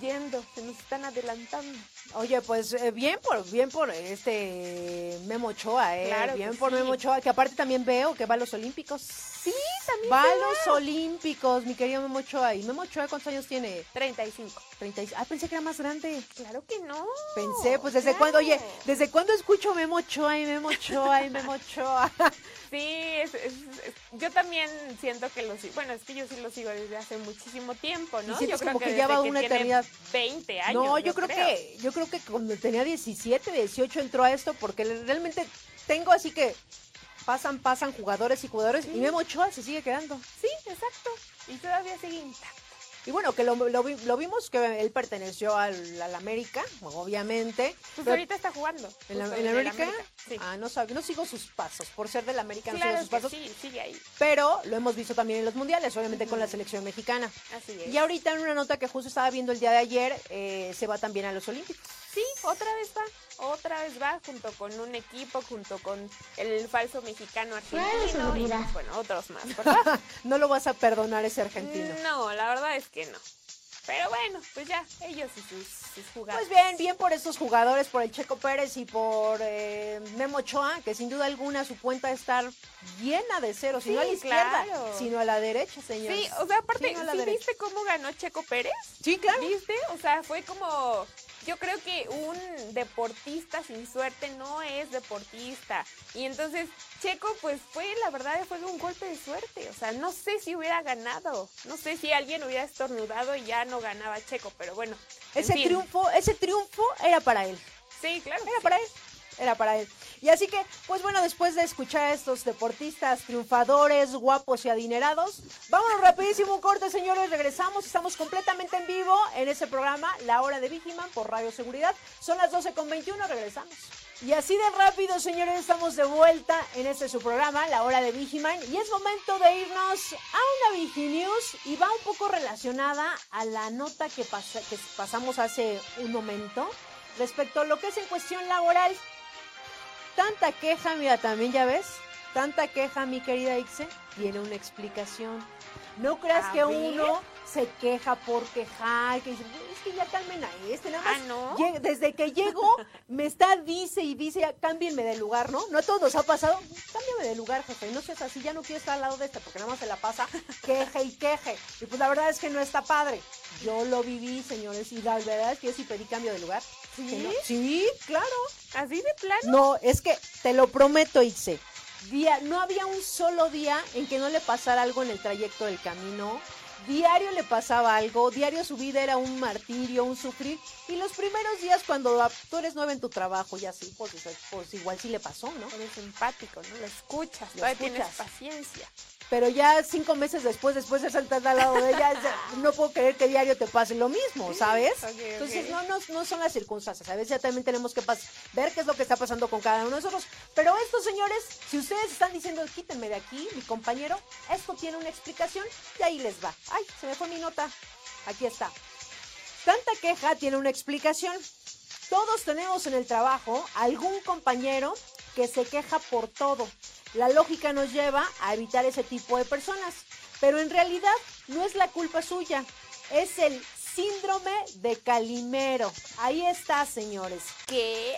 yendo, se nos están adelantando. Oye, pues eh, bien por bien por este Memo Ochoa, eh. Claro bien que por sí. Memo Ochoa, que aparte también veo que va a los Olímpicos. Sí, también. Va a los Olímpicos, mi querido Memo Ochoa. ¿Y Memo Ochoa cuántos años tiene? 35. 36. Ah, pensé que era más grande. Claro que no. Pensé, pues desde claro. cuándo, oye, ¿desde cuándo escucho Memo Ochoa y Memo Ochoa y Memo Ochoa? <laughs> Sí, es- es- es- yo también siento que lo sigo. Bueno, es que yo sí lo sigo desde hace muchísimo tiempo, ¿no? Y yo creo como que desde lleva que una eternidad. 20 años. no, yo, creo, que yo creo que cuando tenía 17, 18 entró a esto porque realmente tengo así que pasan, pasan jugadores y jugadores y Memo Ochoa se sigue quedando. Sí, exacto. Y todavía sigue intacto. Y bueno, que lo, lo lo vimos que él perteneció al, al América, obviamente. Pues ahorita está jugando. ¿En, la, en América? Sí. Ah, no no sigo sus pasos. Por ser del América no sigo sus pasos. sí, sigue ahí. Pero lo hemos visto también en los mundiales, obviamente con la selección mexicana. Así es. Y ahorita en una nota que justo estaba viendo el día de ayer, eh, se va también a los Olímpicos. Sí, otra vez va. Otra vez va junto con un equipo, junto con el falso mexicano argentino y bueno, otros más, <laughs> ¿verdad? no lo vas a perdonar ese argentino. No, la verdad es que no. Pero bueno, pues ya, ellos y sus, sus jugadores. Pues bien, bien por estos jugadores, por el Checo Pérez y por eh, Memo Ochoa, que sin duda alguna su cuenta a estar llena de ceros, Sí, no a la izquierda, claro. sino a la derecha, señor. Sí, o sea, aparte, Sí, no ¿sí viste cómo ganó Checo Pérez? Sí, claro. ¿Viste? O sea, fue como. Yo creo que un deportista sin suerte no es deportista. Y entonces, Checo, pues fue, la verdad, fue un golpe de suerte. O sea, no sé si hubiera ganado. No sé si alguien hubiera estornudado y ya no ganaba Checo, pero bueno. en Ese fin. triunfo, ese triunfo era para él. Sí, claro. Era para él. Era para él. Y así que, pues bueno, después de escuchar a estos deportistas triunfadores, guapos y adinerados, vámonos rapidísimo un corte, señores. Regresamos. Estamos completamente en vivo en ese programa, La Hora de Vigiman, por Radio Seguridad. Son las 12 con 21. Regresamos. Y así de rápido, señores, estamos de vuelta en este su programa, La Hora de Vigiman. Y es momento de irnos a una Viginews y va un poco relacionada a la nota que, pasa- que pasamos hace un momento respecto a lo que es en cuestión laboral. Tanta queja, mira, también ya ves, tanta queja, mi querida Ixe, tiene una explicación. No creas A que ver. uno se queja por quejar, que dice, "Uy, es que ya calmen a este, nada más. Ah, ¿no? Desde que llego, me está, dice y dice, cámbienme de lugar, ¿no? No a todos ha pasado, cámbiame de lugar, jefe, no seas así, ya no quiero estar al lado de este, porque nada más se la pasa <laughs> queje y queje. Y pues la verdad es que no está padre. Yo lo viví, señores, y la verdad es que yo sí pedí cambio de lugar. ¿Sí? Que no- Sí, claro. Así de plano. No, es que te lo prometo, Itze. Día, no había un solo día en que no le pasara algo en el trayecto del camino. Diario le pasaba algo, diario su vida era un martirio, un sufrir. Y los primeros días cuando tú eres nueva en tu trabajo y así, pues, pues igual sí le pasó, ¿no? Eres empático, ¿no? Lo escuchas, Lo todavía tienes escuchas. paciencia. Pero ya cinco meses después, después de sentar al lado de ella, no puedo creer que diario te pase lo mismo, ¿sabes? Entonces, no, no, no son las circunstancias. A veces ya también tenemos que ver qué es lo que está pasando con cada uno de nosotros. Pero esto, señores, si ustedes están diciendo, quítenme de aquí, mi compañero, esto tiene una explicación y ahí les va. Ay, se me fue mi nota. Aquí está. Tanta queja tiene una explicación. Todos tenemos en el trabajo algún compañero que se queja por todo. La lógica nos lleva a evitar ese tipo de personas, pero en realidad no es la culpa suya, es el síndrome de Calimero. Ahí está, señores. ¿Qué?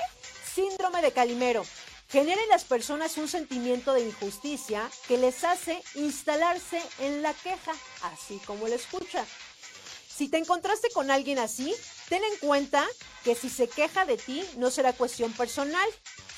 Síndrome de Calimero. Genera en las personas un sentimiento de injusticia que les hace instalarse en la queja, así como lo escucha. Si te encontraste con alguien así, ten en cuenta que si se queja de ti no será cuestión personal,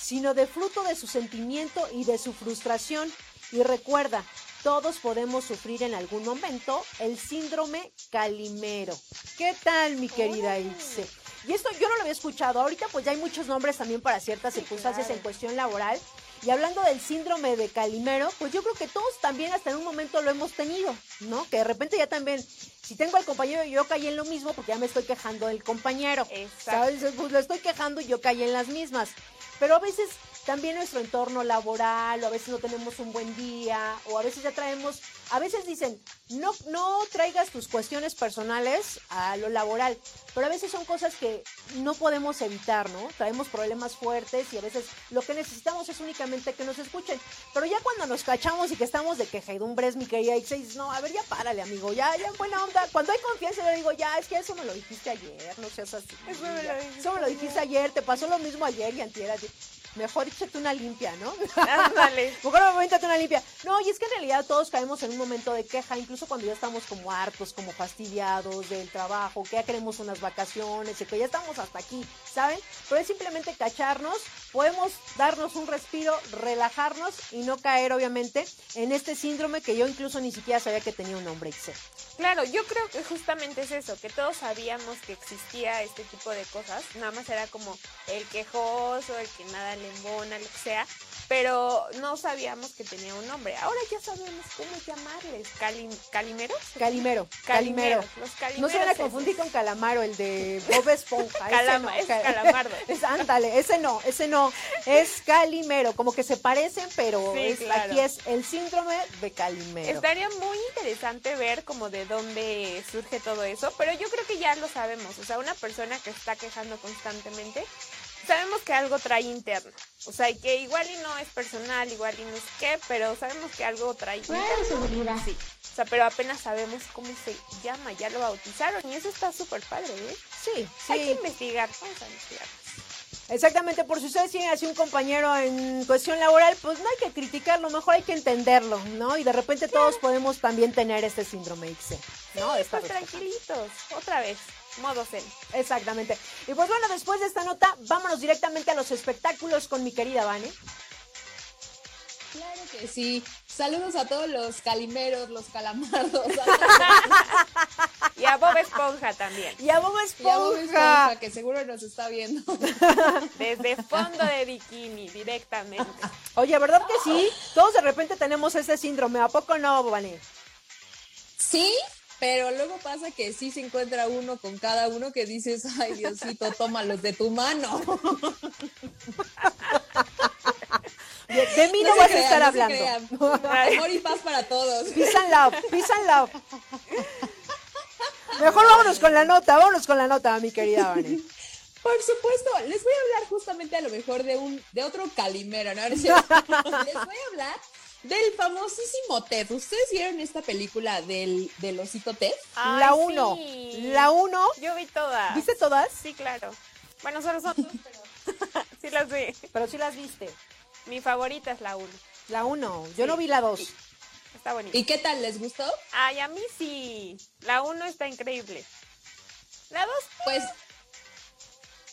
sino de fruto de su sentimiento y de su frustración. Y recuerda, todos podemos sufrir en algún momento el síndrome calimero. ¿Qué tal, mi querida. Ixe? Y esto yo no lo había escuchado. Ahorita pues ya hay muchos nombres también para ciertas circunstancias en cuestión laboral. Y hablando del síndrome de Calimero, pues yo creo que todos también hasta en un momento lo hemos tenido, ¿no? Que de repente ya también, si tengo al compañero y yo caí en lo mismo porque ya me estoy quejando del compañero. Exacto. ¿Sabes? Pues lo estoy quejando y yo caí en las mismas. Pero a veces también nuestro entorno laboral, o a veces no tenemos un buen día, o a veces ya traemos, a veces dicen, no, no traigas tus cuestiones personales a lo laboral, pero a veces son cosas que no podemos evitar, ¿no? Traemos problemas fuertes y a veces lo que necesitamos es únicamente que nos escuchen. Pero ya cuando nos cachamos y que estamos de quejedumbres, mi querida Ixeis, no, a ver, ya párale, amigo, ya, ya, buena onda. Cuando hay confianza, yo digo, ya, es que eso me lo dijiste ayer, no seas así. Eso me lo dijiste, eso me lo dijiste ayer, te pasó lo mismo ayer y antier mejor échate una limpia, ¿no? Ándale. <laughs> mejor momento una limpia. No, y es que en realidad todos caemos en un momento de queja, incluso cuando ya estamos como hartos, como fastidiados del trabajo, que ya queremos unas vacaciones, que ya estamos hasta aquí, ¿saben? Pero es simplemente cacharnos, podemos darnos un respiro, relajarnos y no caer, obviamente, en este síndrome que yo incluso ni siquiera sabía que tenía un nombre, Claro, yo creo que justamente es eso, que todos sabíamos que existía este tipo de cosas, nada más era como el quejoso, el que nada le embona, lo que sea, pero no sabíamos que tenía un nombre. Ahora ya sabemos cómo llamarles. ¿Calimeros? Calimero. Calimero. Los calimeros. No se van a confundir con Calamaro, el de Bob Esponja. Calama, es Calamardo. <laughs> Es, ándale, ese no, ese no. Es Calimero. Como que se parecen, pero aquí es el síndrome de Calimero. Estaría muy interesante ver como de dónde surge todo eso, pero yo creo que ya lo sabemos. O sea, una persona que está quejando constantemente sabemos que algo trae interno. O sea, que igual y no es personal, igual y no es qué, pero sabemos que algo trae interno. Sí. O sea, pero apenas sabemos cómo se llama, ya lo bautizaron y eso está súper padre, ¿eh? Sí, sí. Hay que investigar, vamos a investigar. Exactamente, por si ustedes tienen así un compañero en cuestión laboral, pues no hay que criticarlo, mejor hay que entenderlo, ¿no? Y de repente todos podemos también tener este síndrome X, ¿no? Sí, pues tranquilitos, otra vez modo zen. Exactamente. Y pues bueno, después de esta nota, vámonos directamente a los espectáculos con mi querida Vane. Claro que sí. Saludos a todos los calimeros, los calamardos. <laughs> <laughs> y a Bob Esponja también. Y a Bob Esponja. que seguro nos está viendo. <laughs> Desde fondo de bikini, directamente. Oye, ¿verdad que sí? Todos de repente tenemos ese síndrome. ¿A poco no, Vane? Sí, pero luego pasa que sí se encuentra uno con cada uno que dices, ay Diosito, tómalos de tu mano. <laughs> De, mí no, vas a estar hablando. <laughs> Amor y paz para todos. Peace and love, peace and love. Mejor vámonos con la nota, vámonos con la nota, mi querida Vane. <laughs> Por supuesto, les voy a hablar justamente a lo mejor de un de otro calimero, ¿no? Les voy a hablar del famosísimo Ted. ¿Ustedes vieron esta película del, del osito Ted? la 1. La 1. Yo vi todas. ¿Viste todas? Sí, claro. Bueno, solo son dos, <laughs> pero <laughs> sí las vi. Pero sí las viste. Mi favorita es la 1. La 1. Yo no vi la 2. Está bonita. ¿Y qué tal? ¿Les gustó? Ay, a mí sí. La 1 está increíble. La 2. Pues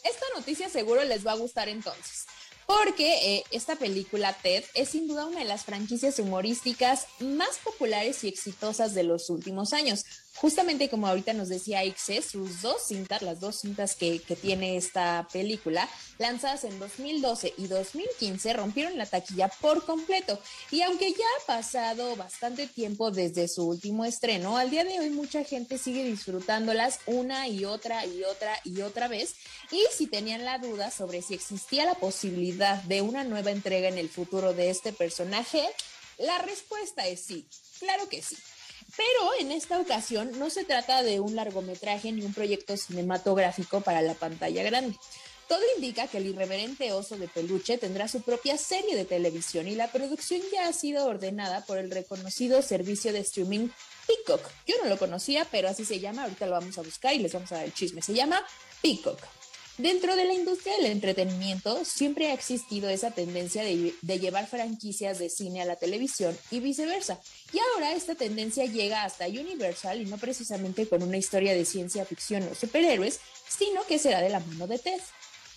esta noticia seguro les va a gustar entonces porque eh, esta película Ted es sin duda una de las franquicias humorísticas más populares y exitosas de los últimos años justamente como ahorita nos decía Ixe, sus dos cintas, las dos cintas que, que, tiene esta película, lanzadas en 2012 y 2015, rompieron la taquilla por completo. Y aunque ya ha pasado bastante tiempo desde su último estreno, al día de hoy mucha gente sigue disfrutándolas una y otra y otra y otra vez. Y si tenían la duda sobre si existía la posibilidad de una nueva entrega en el futuro de este personaje, la respuesta es sí, claro que sí. Pero en esta ocasión no se trata de un largometraje ni un proyecto cinematográfico para la pantalla grande. Todo indica que el irreverente oso de peluche tendrá su propia serie de televisión y la producción ya ha sido ordenada por el reconocido servicio de streaming Peacock. Yo no lo conocía, pero así se llama, ahorita lo vamos a buscar y les vamos a dar el chisme. Se llama Peacock. Dentro de la industria del entretenimiento siempre ha existido esa tendencia de, llevar franquicias de cine a la televisión y viceversa. Y ahora esta tendencia llega hasta Universal y no precisamente con una historia de ciencia ficción o superhéroes, sino que será de la mano de Ted.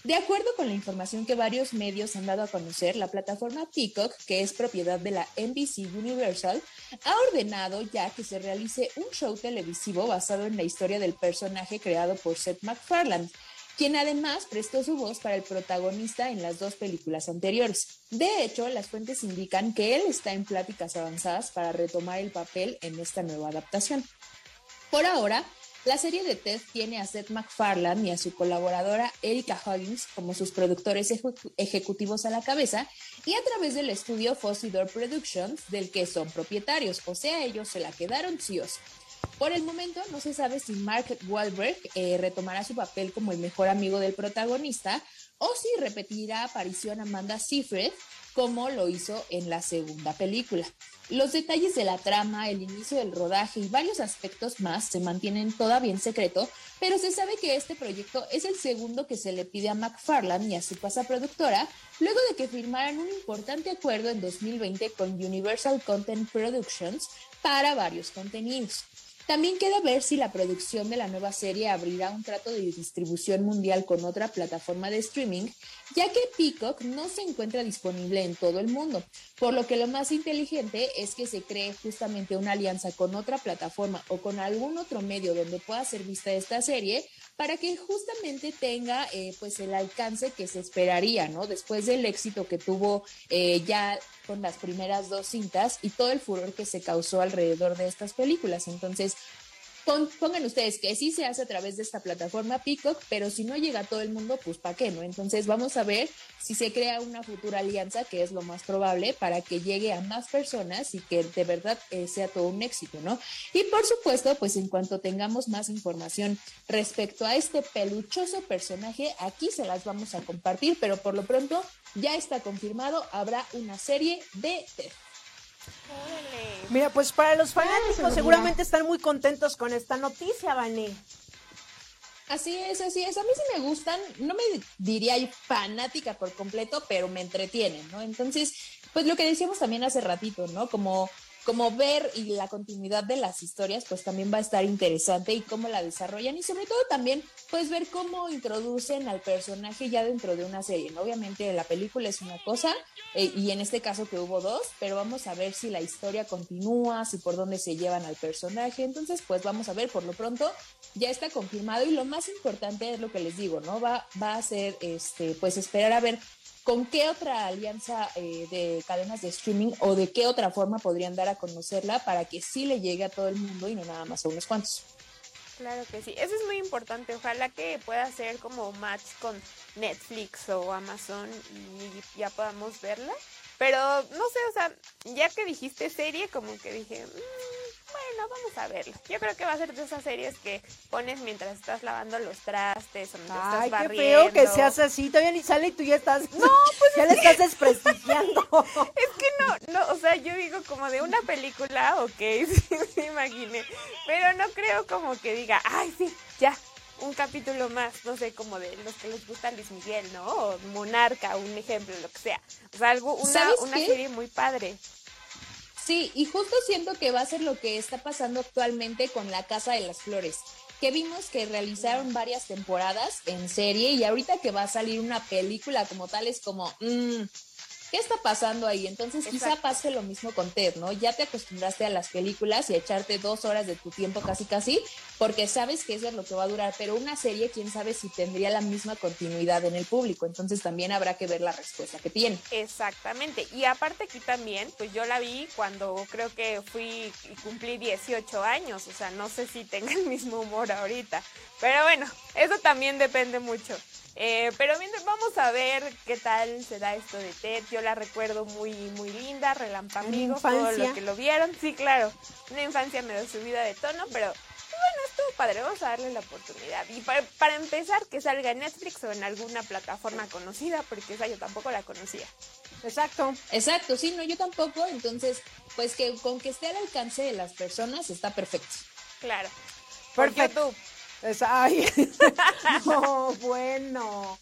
De acuerdo con la información que varios medios han dado a conocer, la plataforma Peacock, que es propiedad de la NBC Universal, ha ordenado ya que se realice un show televisivo basado en la historia del personaje creado por Seth MacFarlane, quien además prestó su voz para el protagonista en las dos películas anteriores. De hecho, las fuentes indican que él está en pláticas avanzadas para retomar el papel en esta nueva adaptación. Por ahora, La serie de Ted tiene a Seth MacFarlane y a su colaboradora Erika Huggins como sus productores ejecutivos a la cabeza y a través del estudio Fossidor Productions, del que son propietarios, o sea, ellos se la quedaron sí o sí. Por el momento no se sabe si Mark Wahlberg eh, retomará su papel como el mejor amigo del protagonista o si repetirá aparición Amanda Seyfried como lo hizo en la segunda película. Los detalles de la trama, el inicio del rodaje y varios aspectos más se mantienen todavía en secreto, pero se sabe que este proyecto es el segundo que se le pide a McFarlane y a su casa productora luego de que firmaran un importante acuerdo en 2020 con Universal Content Productions para varios contenidos. También queda ver si la producción de la nueva serie abrirá un trato de distribución mundial con otra plataforma de streaming, ya que Peacock no se encuentra disponible en todo el mundo, por lo que lo más inteligente es que se cree justamente una alianza con otra plataforma o con algún otro medio donde pueda ser vista esta serie para que justamente tenga eh, pues el alcance que se esperaría, ¿no? Después del éxito que tuvo eh, ya con las primeras dos cintas y todo el furor que se causó alrededor de estas películas. Entonces, pongan ustedes que sí se hace a través de esta plataforma Peacock, pero si no llega a todo el mundo, pues ¿para qué no? Entonces vamos a ver si se crea una futura alianza, que es lo más probable, para que llegue a más personas y que de verdad eh, sea todo un éxito, ¿no? Y por supuesto, pues en cuanto tengamos más información respecto a este peluchoso personaje, aquí se las vamos a compartir, pero por lo pronto ya está confirmado, habrá una serie de Mira, pues para los fanáticos seguramente están muy contentos con esta noticia, Vané. Así es, así es. A mí sí me gustan, no me diría fanática por completo, pero me entretienen, ¿no? Entonces, pues lo que decíamos también hace ratito, ¿no? Como como ver y la continuidad de las historias, pues también va a estar interesante y cómo la desarrollan y sobre todo también, pues ver cómo introducen al personaje ya dentro de una serie. Obviamente la película es una cosa eh, y en este caso que hubo dos, pero vamos a ver si la historia continúa, si por dónde se llevan al personaje. Entonces, pues vamos a ver, por lo pronto ya está confirmado y lo más importante es lo que les digo, ¿no? Va, va a ser, este, pues esperar a ver ¿Con qué otra alianza eh, de cadenas de streaming o de qué otra forma podrían dar a conocerla para que sí le llegue a todo el mundo y no nada más a unos cuantos? Claro que sí, eso es muy importante. Ojalá que pueda ser como match con Netflix o Amazon y ya podamos verla. Pero no sé, o sea, ya que dijiste serie, como que dije, mm, bueno, vamos a verlo. Yo creo que va a ser de esas series que pones mientras estás lavando los trastes o mientras Ay, estás qué feo que seas así. Todavía ni sale y tú ya estás. <laughs> No, pues. <laughs> ya le estás desprestigiando. <laughs> es que no, no, o sea, yo digo como de una película, ok, sí, me imaginé. Pero no creo como que diga, ay, sí, ya, un capítulo más, no sé, como de los que les gusta Luis Miguel, ¿no? O Monarca, un ejemplo, lo que sea. O sea, algo, una, una serie muy padre. Sí, y justo siento que va a ser lo que está pasando actualmente con La Casa de las Flores, que vimos que realizaron varias temporadas en serie y ahorita que va a salir una película como tal es como, mmm, ¿qué está pasando ahí? Entonces quizá pase lo mismo con Ted, ¿no? Ya te acostumbraste a las películas y a echarte dos horas de tu tiempo casi casi, porque sabes que eso es lo que va a durar, pero una serie, quién sabe si tendría la misma continuidad en el público, entonces también habrá que ver la respuesta que tiene. Exactamente, y aparte aquí también, pues yo la vi cuando creo que fui y cumplí 18 años, o sea, no sé si tenga el mismo humor ahorita, pero bueno, eso también depende mucho. Eh, pero mientras vamos a ver qué tal se da esto de Ted. Yo la recuerdo muy, muy linda, relampaguigo, todo lo que lo vieron. Sí, claro, una infancia medio subida de tono, pero bueno, estuvo padre, vamos a darle la oportunidad. Y para, para, empezar, que salga en Netflix o en alguna plataforma conocida, porque esa yo tampoco la conocía. Exacto. Exacto, sí, no, yo tampoco. Entonces, pues que con que esté al alcance de las personas está perfecto. Claro. Por YouTube. Es, ay, <laughs> no, bueno.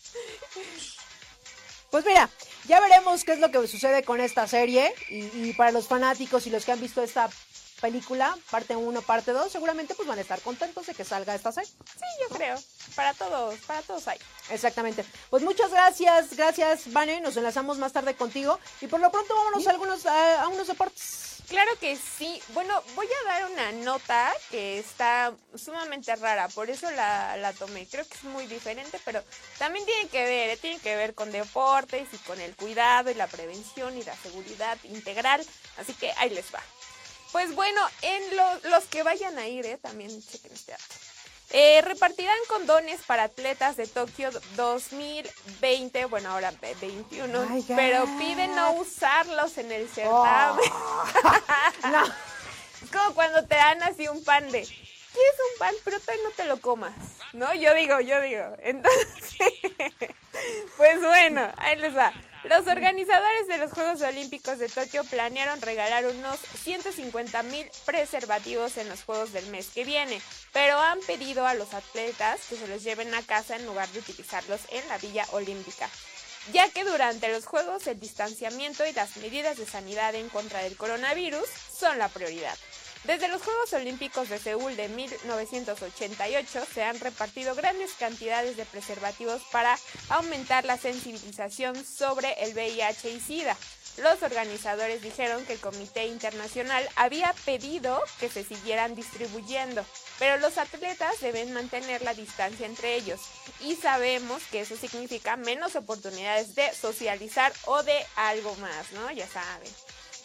Pues mira, ya veremos qué es lo que sucede con esta serie y, para los fanáticos y los que han visto esta película, parte 1, parte 2, seguramente pues van a estar contentos de que salga esta serie. Sí, yo creo. Para todos, para todos hay. Exactamente. Pues muchas gracias, gracias, Vane. Nos enlazamos más tarde contigo. Y por lo pronto vámonos a algunos a unos deportes. Claro que sí. Bueno, voy a dar una nota que está sumamente rara, por eso la, la tomé. Creo que es muy diferente, pero también tiene que ver, tiene que ver con deportes y con el cuidado y la prevención y la seguridad integral. Así que ahí les va. Pues bueno, en los que vayan a ir, ¿eh? también chequen este dato. Eh, repartirán condones para atletas de Tokio 2020, bueno, ahora 21, Ay, pero piden no usarlos en el certamen. <laughs> No. Es como cuando te dan así un pan de, ¿quieres un pan? Pero todavía no te lo comas, ¿no? Yo digo, yo digo. <laughs> Entonces, pues bueno, ahí les va. Los organizadores de los Juegos Olímpicos de Tokio planearon regalar unos 150 mil preservativos en los Juegos del mes que viene, pero han pedido a los atletas que se los lleven a casa en lugar de utilizarlos en la Villa Olímpica ya que durante los Juegos el distanciamiento y las medidas de sanidad en contra del coronavirus son la prioridad. Desde los Juegos Olímpicos de Seúl de 1988 se han repartido grandes cantidades de preservativos para aumentar la sensibilización sobre el VIH y SIDA. Los organizadores dijeron que el Comité Internacional había pedido que se siguieran distribuyendo, pero los atletas deben mantener la distancia entre ellos y sabemos que eso significa menos oportunidades de socializar o de algo más, ¿no? Ya saben.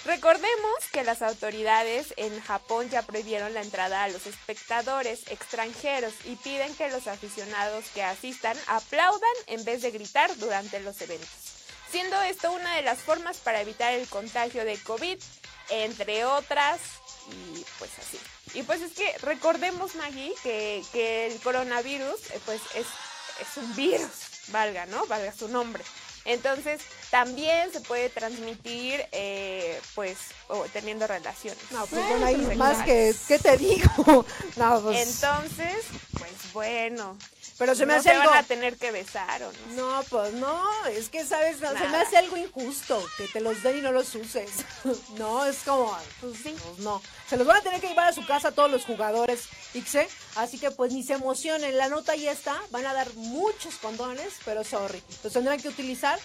Recordemos que las autoridades en Japón ya prohibieron la entrada a los espectadores extranjeros y piden que los aficionados que asistan aplaudan en vez de gritar durante los eventos, siendo esto una de las formas para evitar el contagio de COVID, entre otras, y pues así. Y pues es que recordemos, Maggie, que, que el coronavirus eh, pues es, es un virus, valga, ¿no? Valga su nombre. Entonces, también se puede transmitir, eh, pues, teniendo relaciones. No, pues bueno, ahí más que, ¿qué te digo? <laughs> No, pues, Entonces, pues bueno. Pero se me no hace se algo... van a tener que besar o no. No, pues no, es que, ¿sabes? No, se me hace algo injusto que te los den y no los uses. <laughs> no, es como, pues sí, pues no. Se los van a tener que llevar a su casa todos los jugadores, Ixe. Así que pues ni se emocionen, la nota ya está. Van a dar muchos condones, pero sorry. Los tendrán que utilizar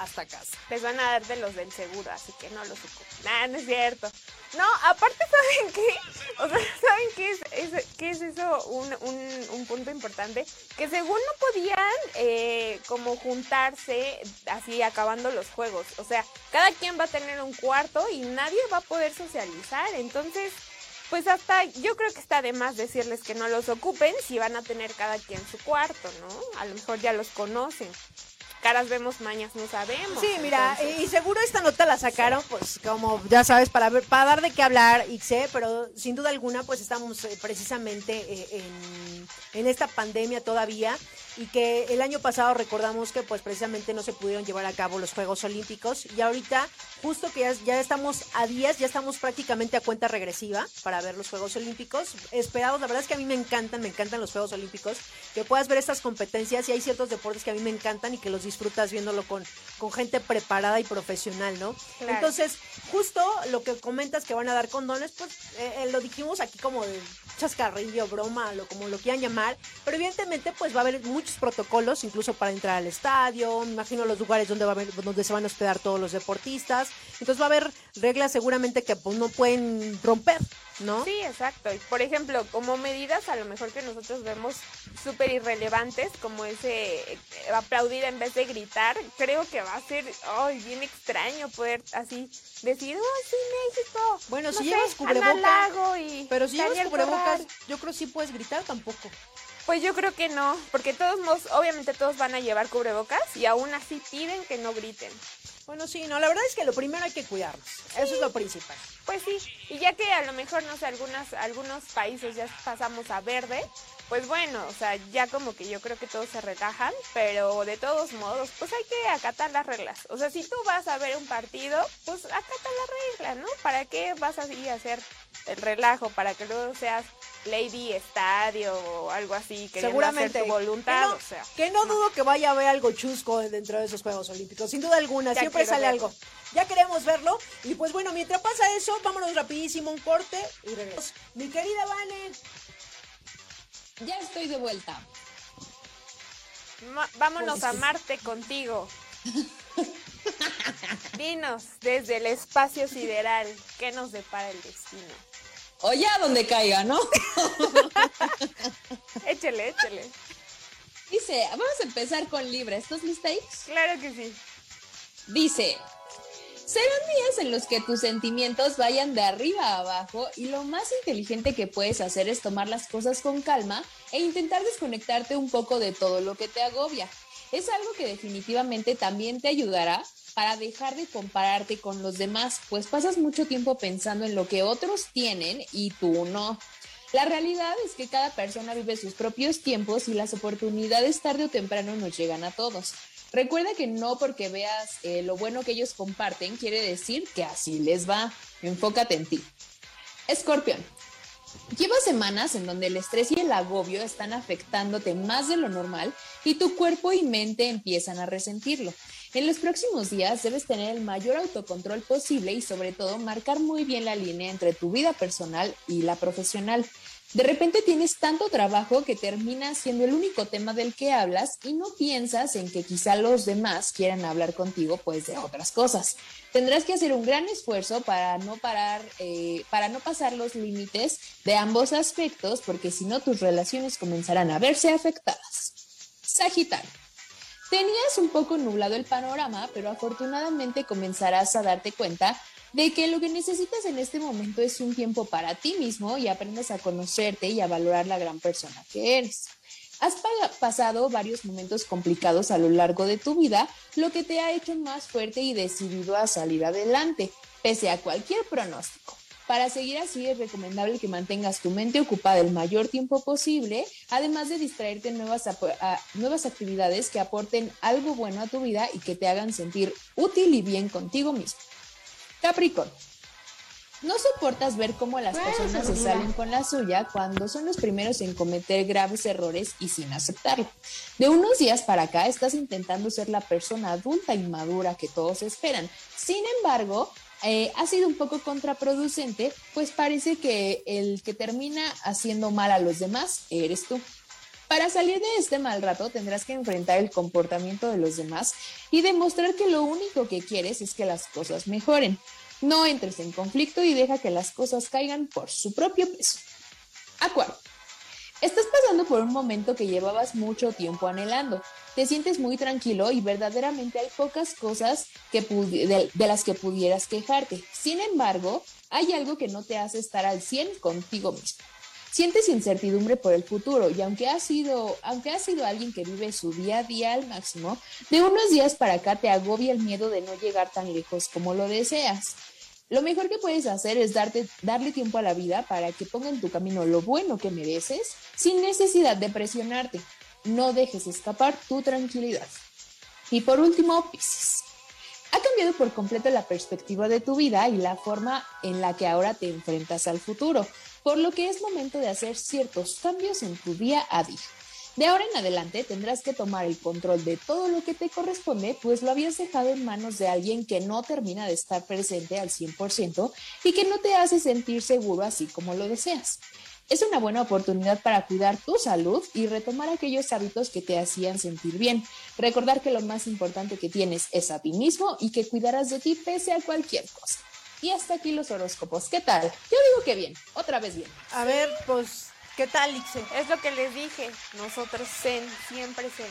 hasta casa. Les van a dar de los del seguro, así que no los ocupen. Nah, no es cierto. No, aparte, <laughs> ¿saben qué? O sea, ¿saben qué es, es- es eso? Un, un- un punto importante. Que según no podían eh, como juntarse así acabando los juegos. O sea, cada quien va a tener un cuarto y nadie va a poder socializar. Entonces, pues hasta yo creo que está de más decirles que no los ocupen si van a tener cada quien su cuarto, ¿no? A lo mejor ya los conocen. Caras vemos, mañas no sabemos. Sí, mira, entonces- y seguro esta nota la sacaron, pues como ya sabes, para ver, para dar de qué hablar, Ixe, pero sin duda alguna, pues estamos eh, precisamente eh, en, en esta pandemia todavía y que el año pasado recordamos que pues precisamente no se pudieron llevar a cabo los Juegos Olímpicos y ahorita justo que ya, ya estamos a días, ya estamos prácticamente a cuenta regresiva para ver los Juegos Olímpicos. Esperados, la verdad es que a mí me encantan, me encantan los Juegos Olímpicos, que puedas ver estas competencias y hay ciertos deportes que a mí me encantan y que los disfrutas viéndolo con, con gente preparada y profesional, ¿no? Claro. Entonces, justo lo que comentas que van a dar condones, pues eh, eh, lo dijimos aquí como de chascarrillo, broma, lo, como lo quieran llamar, pero evidentemente pues va a haber muchos protocolos, incluso para entrar al estadio, me imagino los lugares donde, va a haber, donde se van a hospedar todos los deportistas, entonces va a haber reglas seguramente que pues, no pueden romper, ¿no? Sí, exacto. Y por ejemplo, como medidas a lo mejor que nosotros vemos súper irrelevantes, como ese eh, aplaudir en vez de gritar, creo que va a ser ay, bien extraño poder así decir, ¡ay, sí, México! Bueno, No si sé, llevas cubrebocas, y pero si llevas cubrebocas, Corral. yo creo que sí puedes gritar tampoco. Pues yo creo que no, porque todos modos, obviamente todos van a llevar cubrebocas y aún así piden que no griten. Bueno, sí, no, la verdad es que lo primero hay que cuidarnos, eso es lo principal. Pues sí, y ya que a lo mejor, no sé, algunas, algunos países ya pasamos a verde, pues bueno, o sea, ya como que yo creo que todos se relajan, pero de todos modos, pues hay que acatar las reglas. O sea, si tú vas a ver un partido, pues acata la regla, ¿no? ¿Para qué vas a ir a hacer el relajo? Para que luego seas Lady Estadio o algo así, que Seguramente. hacer tu voluntad, que no, o sea. que no dudo que vaya a haber algo chusco dentro de esos Juegos Olímpicos. Sin duda alguna, Ya siempre sale verlo. algo. Ya queremos verlo. Y pues bueno, mientras pasa eso, vámonos rapidísimo un corte y regresamos. Mi querida Vane, Ya estoy de vuelta. Ma- vámonos Pues a. Marte contigo. Dinos desde el espacio sideral, ¿qué nos depara el destino? O ya donde caiga, ¿no? <laughs> Échele, échele. Dice, vamos a empezar con Libra. ¿Estás lista, Ix? Claro que sí. Dice, Serán días en los que tus sentimientos vayan de arriba a abajo y lo más inteligente que puedes hacer es tomar las cosas con calma e intentar desconectarte un poco de todo lo que te agobia. Es algo que definitivamente también te ayudará para dejar de compararte con los demás, pues pasas mucho tiempo pensando en lo que otros tienen y tú no. La realidad es que cada persona vive sus propios tiempos y las oportunidades tarde o temprano nos llegan a todos. Recuerda que no porque veas eh, lo bueno que ellos comparten quiere decir que así les va. Enfócate en ti. Escorpión. Llevas semanas en donde el estrés y el agobio están afectándote más de lo normal y tu cuerpo y mente empiezan a resentirlo. En los próximos días debes tener el mayor autocontrol posible y sobre todo marcar muy bien la línea entre tu vida personal y la profesional. De repente tienes tanto trabajo que termina siendo el único tema del que hablas y no piensas en que quizá los demás quieran hablar contigo pues de otras cosas. Tendrás que hacer un gran esfuerzo para no parar, eh, para no pasar los límites de ambos aspectos porque si no tus relaciones comenzarán a verse afectadas. Sagitario. Tenías un poco nublado el panorama, pero afortunadamente comenzarás a darte cuenta de que lo que necesitas en este momento es un tiempo para ti mismo y aprendas a conocerte y a valorar la gran persona que eres. Has pasado varios momentos complicados a lo largo de tu vida, lo que te ha hecho más fuerte y decidido a salir adelante, pese a cualquier pronóstico. Para seguir así es recomendable que mantengas tu mente ocupada el mayor tiempo posible, además de distraerte en nuevas, nuevas actividades que aporten algo bueno a tu vida y que te hagan sentir útil y bien contigo mismo. Capricornio. No soportas ver cómo las personas se salen con la suya cuando son los primeros en cometer graves errores y sin aceptarlo. De unos días para acá estás intentando ser la persona adulta y madura que todos esperan. Sin embargo, eh, ha sido un poco contraproducente, pues parece que el que termina haciendo mal a los demás eres tú. Para salir de este mal rato tendrás que enfrentar el comportamiento de los demás y demostrar que lo único que quieres es que las cosas mejoren. No entres en conflicto y deja que las cosas caigan por su propio peso. Acuario. Estás pasando por un momento que llevabas mucho tiempo anhelando. Te sientes muy tranquilo y verdaderamente hay pocas cosas que de, las que pudieras quejarte. Sin embargo, hay algo que no te hace estar al 100 contigo mismo. Sientes incertidumbre por el futuro y aunque ha sido, aunque ha sido alguien que vive su día a día al máximo, de unos días para acá te agobia el miedo de no llegar tan lejos como lo deseas. Lo mejor que puedes hacer es darte, darle tiempo a la vida para que ponga en tu camino lo bueno que mereces sin necesidad de presionarte. No dejes escapar tu tranquilidad. Y por último, Pisces. Ha cambiado por completo la perspectiva de tu vida y la forma en la que ahora te enfrentas al futuro por lo que es momento de hacer ciertos cambios en tu día a día. De ahora en adelante tendrás que tomar el control de todo lo que te corresponde, pues lo habías dejado en manos de alguien que no termina de estar presente al 100% y que no te hace sentir seguro así como lo deseas. Es una buena oportunidad para cuidar tu salud y retomar aquellos hábitos que te hacían sentir bien. Recordar que lo más importante que tienes es a ti mismo y que cuidarás de ti pese a cualquier cosa. Y hasta aquí los horóscopos. ¿Qué tal? Yo digo que bien, otra vez bien. A ver, pues, ¿qué tal, Ixe? Es lo que les dije. Nosotros zen, siempre zen.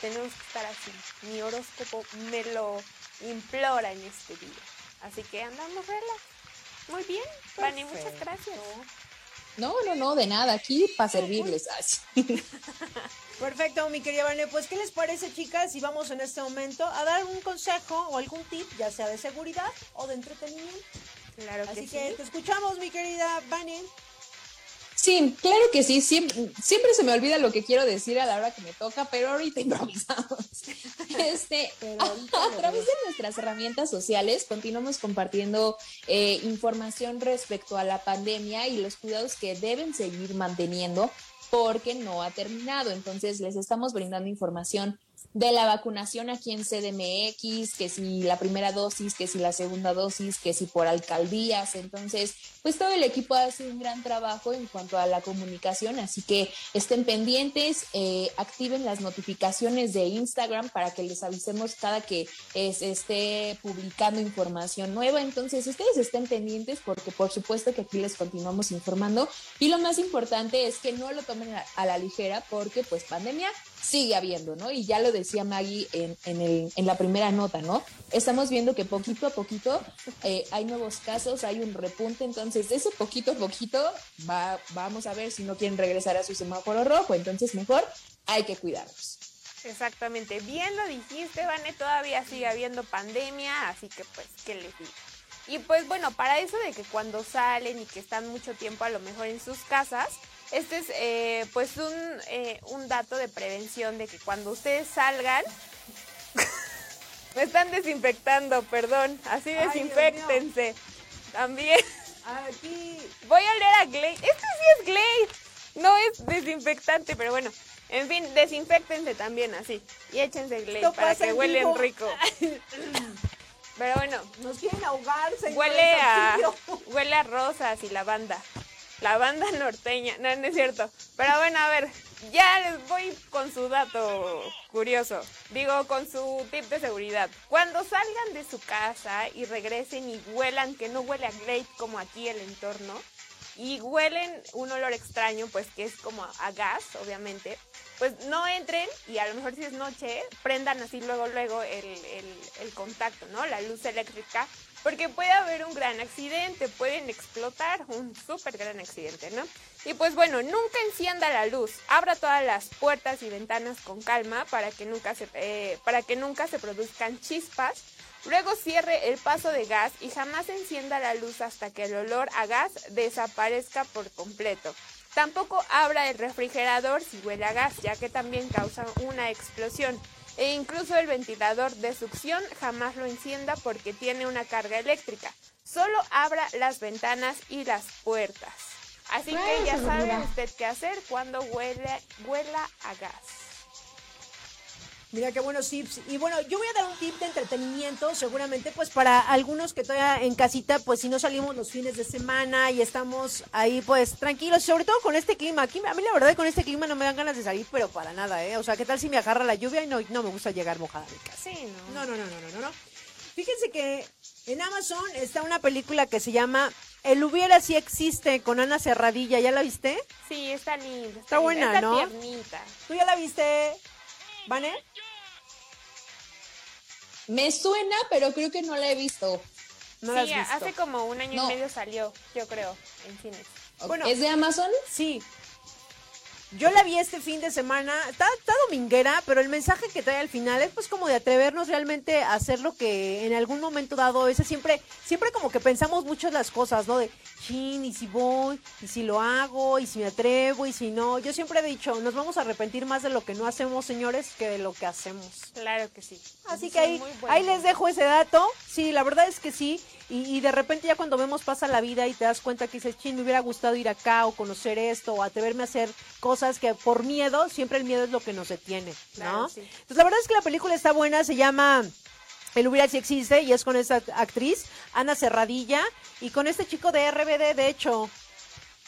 Tenemos que estar así. Mi horóscopo me lo implora en este día. Así que andamos relax. Muy bien, muchas gracias. No, no, no, de nada, aquí para servirles. Perfecto, mi querida Vane. Pues, ¿qué les parece, chicas, si vamos en este momento a dar un consejo o algún tip, ya sea de seguridad o de entretenimiento? Claro Así que, te escuchamos, mi querida Vane. Sí, claro que sí. Siempre, siempre, se me olvida lo que quiero decir a la hora que me toca, pero ahorita <laughs> improvisamos. Este, a, través de nuestras herramientas sociales continuamos compartiendo eh, información respecto a la pandemia y los cuidados que deben seguir manteniendo porque no ha terminado. Entonces les estamos brindando información de la vacunación aquí en CDMX, que si la primera dosis, que si la segunda dosis, que si por alcaldías. Entonces, pues todo el equipo hace un gran trabajo en cuanto a la comunicación, así que estén pendientes, eh, activen las notificaciones de Instagram para que les avisemos cada que se esté publicando información nueva. Entonces, ustedes estén pendientes porque por supuesto que aquí les continuamos informando y lo más importante es que no lo tomen a la ligera porque pues pandemia sigue habiendo, ¿no? Y ya lo decía Maggie en, en, la primera nota, ¿no? Estamos viendo que poquito a poquito eh, hay nuevos casos, hay un repunte, entonces ese poquito a poquito va, vamos a ver si no quieren regresar a su semáforo rojo, entonces mejor hay que cuidarnos. Exactamente, bien lo dijiste, Vane, todavía sigue habiendo pandemia, así que pues, ¿qué les digo? Y pues bueno, para eso de que cuando salen y que están mucho tiempo a lo mejor en sus casas, este es eh, pues un, eh, un dato de prevención de que cuando ustedes salgan, <laughs> me están desinfectando, perdón, así Ay, desinfectense. También Aquí. voy a leer a Glade. Este sí es Glade, no es desinfectante, pero bueno. En fin, desinfectense también así. Y échense Glade Esto para que en huelen vivo. rico. Pero bueno, Nos quieren ahogar, señores. Huele a, huele a rosas y lavanda. Lavanda norteña. No, es cierto. Pero bueno, a ver, ya les voy con su dato curioso. Digo, con su tip de seguridad. Cuando salgan de su casa y regresen y huelan, que no huele a Glade como aquí el entorno, y huelen un olor extraño, pues que es como a gas, obviamente, pues no entren y a lo mejor si es noche, prendan así luego, luego el contacto, ¿no? La luz eléctrica, porque puede haber un gran accidente, pueden explotar, un súper gran accidente, ¿no? Y pues bueno, nunca encienda la luz, abra todas las puertas y ventanas con calma para que nunca se, eh, para que nunca se produzcan chispas. Luego cierre el paso de gas y jamás encienda la luz hasta que el olor a gas desaparezca por completo. Tampoco abra el refrigerador si huele a gas, ya que también causa una explosión. E incluso el ventilador de succión jamás lo encienda porque tiene una carga eléctrica. Solo abra las ventanas y las puertas. Así que ya sabe usted qué hacer cuando huele, huela a gas. Mira qué buenos tips. Y bueno, yo voy a dar un tip de entretenimiento, seguramente, pues para algunos que todavía en casita, pues si no salimos los fines de semana y estamos ahí, pues tranquilos, sobre todo con este clima. Aquí, a mí la verdad con este clima no me dan ganas de salir, pero para nada, ¿eh? O sea, ¿qué tal si me agarra la lluvia y no, no me gusta llegar mojada a mi casa? Sí, ¿no? No, no, no, no, no, no, no. Fíjense que en Amazon está una película que se llama El hubiera si existe con Ana Cerradilla. ¿Ya la viste? Sí, está linda. Está, Está buena, linda, está ¿no? tiernita. ¿Tú ya la viste, Vane? Me suena, pero creo que no la he visto. No la has visto. hace como un año No. y medio salió, yo creo, en cines. Bueno. ¿Es de Amazon? Sí. Yo la vi este fin de semana, está, está dominguera, pero el mensaje que trae al final es pues como de atrevernos realmente a hacer lo que en algún momento dado, ese siempre, siempre como que pensamos mucho las cosas, ¿no? De, chin, y si voy, y si lo hago, y si me atrevo, y si no. Yo siempre he dicho, nos vamos a arrepentir más de lo que no hacemos, señores, que de lo que hacemos. Claro que sí. Así Sí, que ahí, ahí les dejo ese dato. Sí, la verdad es que sí. Y, y de repente ya cuando vemos pasa la vida y te das cuenta que dices, chin, me hubiera gustado ir acá o conocer esto o atreverme a hacer cosas que por miedo, siempre el miedo es lo que nos detiene, ¿no? Claro, sí. Entonces la verdad es que la película está buena, se llama El hubiera si existe y es con esa actriz, Ana Cerradilla, y con este chico de RBD, de hecho.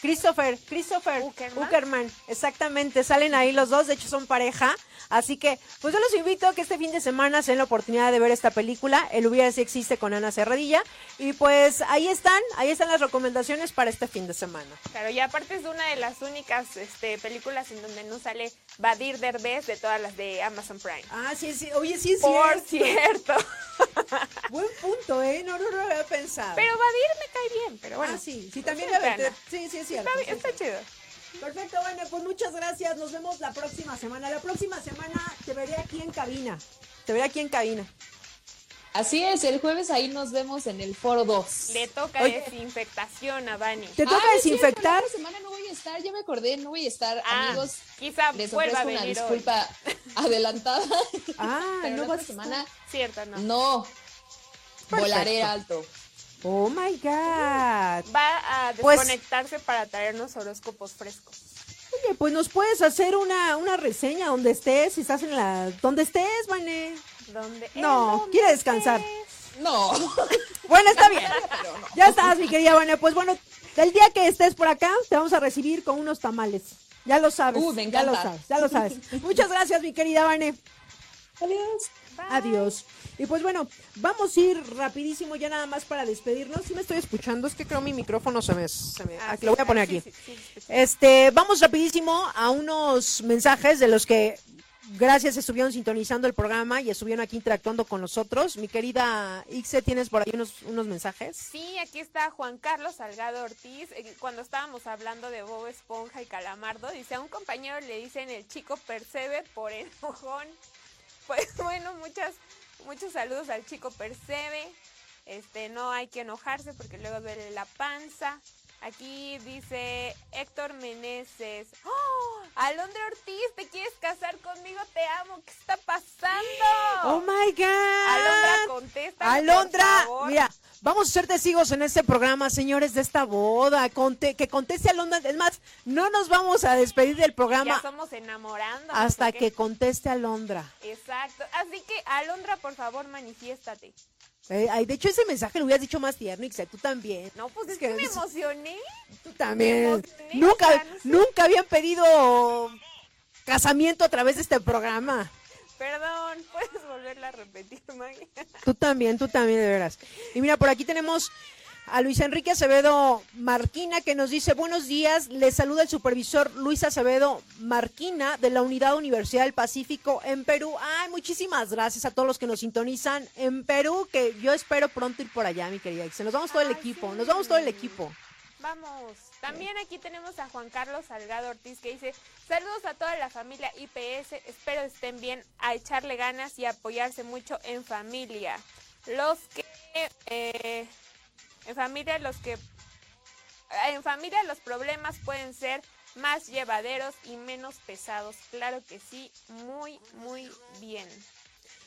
Christopher, Christopher Uckerman. Uckerman, exactamente, salen ahí los dos, de hecho son pareja, así que pues yo los invito a que este fin de semana se den la oportunidad de ver esta película, El hubiera si existe con Ana Cerradilla, y pues ahí están, ahí están las recomendaciones para este fin de semana. Claro, y aparte es una de las únicas este, películas en donde no sale Badir Derbez de todas las de Amazon Prime. Ah, sí, sí, oye, sí es Por cierto. cierto. <laughs> <laughs> Buen punto, ¿eh? No, no, no lo había pensado. Pero Badir me cae bien, pero bueno. ah, sí, sí, también es la aventé. veana. Sí, sí, es cierto. Está, sí, bien, está sí. chido. Perfecto, bueno, pues muchas gracias. Nos vemos la próxima semana. La próxima semana te veré aquí en cabina. Te veré aquí en cabina. Así es, el jueves ahí nos vemos en el foro 2. Le toca Oye. desinfectación a Vani. Te toca Ah, desinfectar. la otra semana no voy a estar, ya me acordé, no voy a estar, Ah, amigos. quizá Les vuelva a una venir hoy. disculpa <laughs> adelantada. Ah, pero no la vas otra semana Cierto, no. no. Volaré alto. Oh my God. Va a Pues- desconectarse para traernos horóscopos frescos. Oye, pues nos puedes hacer una, una reseña donde estés, si estás en la. donde estés, Vane. No, ¿En dónde quiere descansar. No. <laughs> Bueno, está bien. <laughs> Ya estás, mi querida Vane. Pues bueno, el día que estés por acá, te vamos a recibir con unos tamales. Ya lo sabes. Uh, me Ya lo sabes, ya lo sabes. <laughs> Muchas gracias, mi querida Vane. Adiós. Adiós. Y pues bueno, vamos a ir rapidísimo ya nada más para despedirnos. Si me estoy escuchando, es que creo mi micrófono se me... se me- Ah, aquí sí, lo voy a poner sí, aquí. sí. Este, vamos rapidísimo a unos mensajes de los que gracias, estuvieron sintonizando el programa y estuvieron aquí interactuando con nosotros. Mi querida Ixe, ¿tienes por ahí unos, unos mensajes? Sí, aquí está Juan Carlos Salgado Ortiz. Eh, Cuando estábamos hablando de Bob Esponja y Calamardo, dice a un compañero le dicen el chico percebe por enojón. <laughs> Pues bueno, muchas, muchos saludos al chico percebe. Este, no hay que enojarse porque luego duele la panza. Aquí dice Héctor Meneses. ¡Oh! Alondra Ortiz, ¿te quieres casar conmigo? Te amo. ¿Qué está pasando? Oh my God. Alondra, contesta. Alondra, mira, vamos a ser testigos en este programa, señores, de esta boda. Conte, que conteste Alondra. Es más, no nos vamos a despedir del programa Ya somos enamorando. hasta que conteste Alondra. Exacto. Así que, Alondra, por favor, manifiéstate. Eh, ay, de hecho, ese mensaje lo hubieras dicho más tierno, Ixe, tú también. No, pues es que me emocioné. Tú también. emocioné, Nunca, o sea, no sé. nunca habían pedido casamiento a través de este programa. Perdón, ¿puedes volverla a repetir, Maggie? Tú también, tú también, de veras. Y mira, por aquí tenemos a Luis Enrique Acevedo Marquina que nos dice, buenos días, les saluda el supervisor Luis Acevedo Marquina de la Unidad Universidad del Pacífico en Perú. Ay, muchísimas gracias a todos los que nos sintonizan en Perú, que yo espero pronto ir por allá, mi querida. Se nos vamos todo el Ay, equipo, sí. nos vamos todo el equipo. Vamos. También aquí tenemos a Juan Carlos Salgado Ortiz que dice, saludos a toda la familia IPS, espero estén bien, a echarle ganas y apoyarse mucho en familia. Los que, eh, en familia, los que, en familia los problemas pueden ser más llevaderos y menos pesados. Claro que sí, muy, muy bien.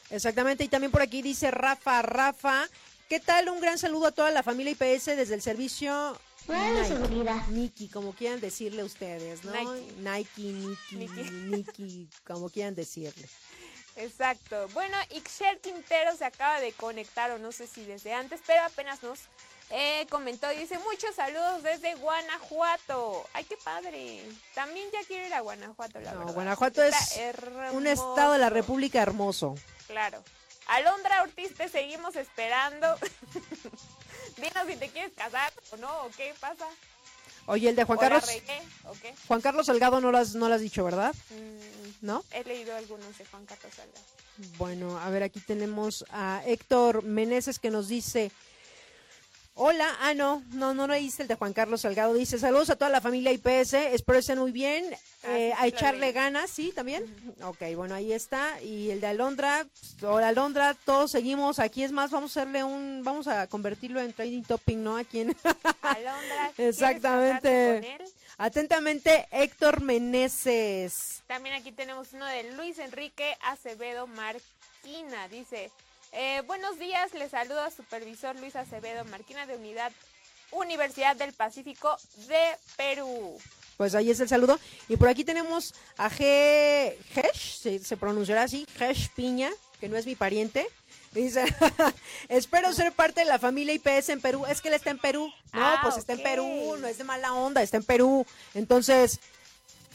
Exactamente, y también por aquí dice Rafa, Rafa, ¿qué tal? Un gran saludo a toda la familia IPS desde el servicio Nike, Niki, como quieran decirle ustedes, ¿no? Nike. Nike, Niki, Niki. <laughs> Niki, como quieran decirle. Exacto. Bueno, Ixchel Quintero se acaba de conectar, o no sé si desde antes, pero apenas nos eh, comentó y dice muchos saludos desde Guanajuato. ¡Ay, qué padre! También ya quiero ir a Guanajuato, la No, verdad. Guanajuato Está es Un estado de la. República hermoso. Claro. Alondra Ortiz, te seguimos esperando. <laughs> Dinos si te quieres casar o no, o qué pasa. Oye, el de Juan ¿O la Carlos, regué? Juan Carlos Salgado no lo has, no lo has dicho, ¿verdad? Mm, ¿No? he leído algunos de Juan Carlos Salgado. Bueno, a ver, aquí tenemos a Héctor Meneses que nos dice, hola, ah, no, no, no leíste el de Juan Carlos Salgado, dice, saludos a toda la familia IPS, espero estén muy bien, Ah, eh, a echarle ganas, ¿sí? ¿También? Ok, bueno, ahí está, y el de Alondra, pues, hola Alondra, todos seguimos, aquí es más, vamos a hacerle un, vamos a convertirlo en trading topping, ¿no? Aquí en... <laughs> Alondra, ¿quieres <laughs> Exactamente. casarte con él? Atentamente, Héctor Meneses. También aquí tenemos uno de Luis Enrique Acevedo Marquina. Dice, eh, buenos días, les saluda supervisor Luis Acevedo Marquina de Unidad Universidad del Pacífico de Perú. Pues ahí es el saludo. Y por aquí tenemos a G. Hesh, se, se pronunciará así, Hesh Piña, que no es mi pariente. Dice, <laughs> espero ser parte de la familia IPS en Perú. Es que él está en Perú. No, Ah, pues está en. Perú, no es de mala onda, está en Perú. Entonces,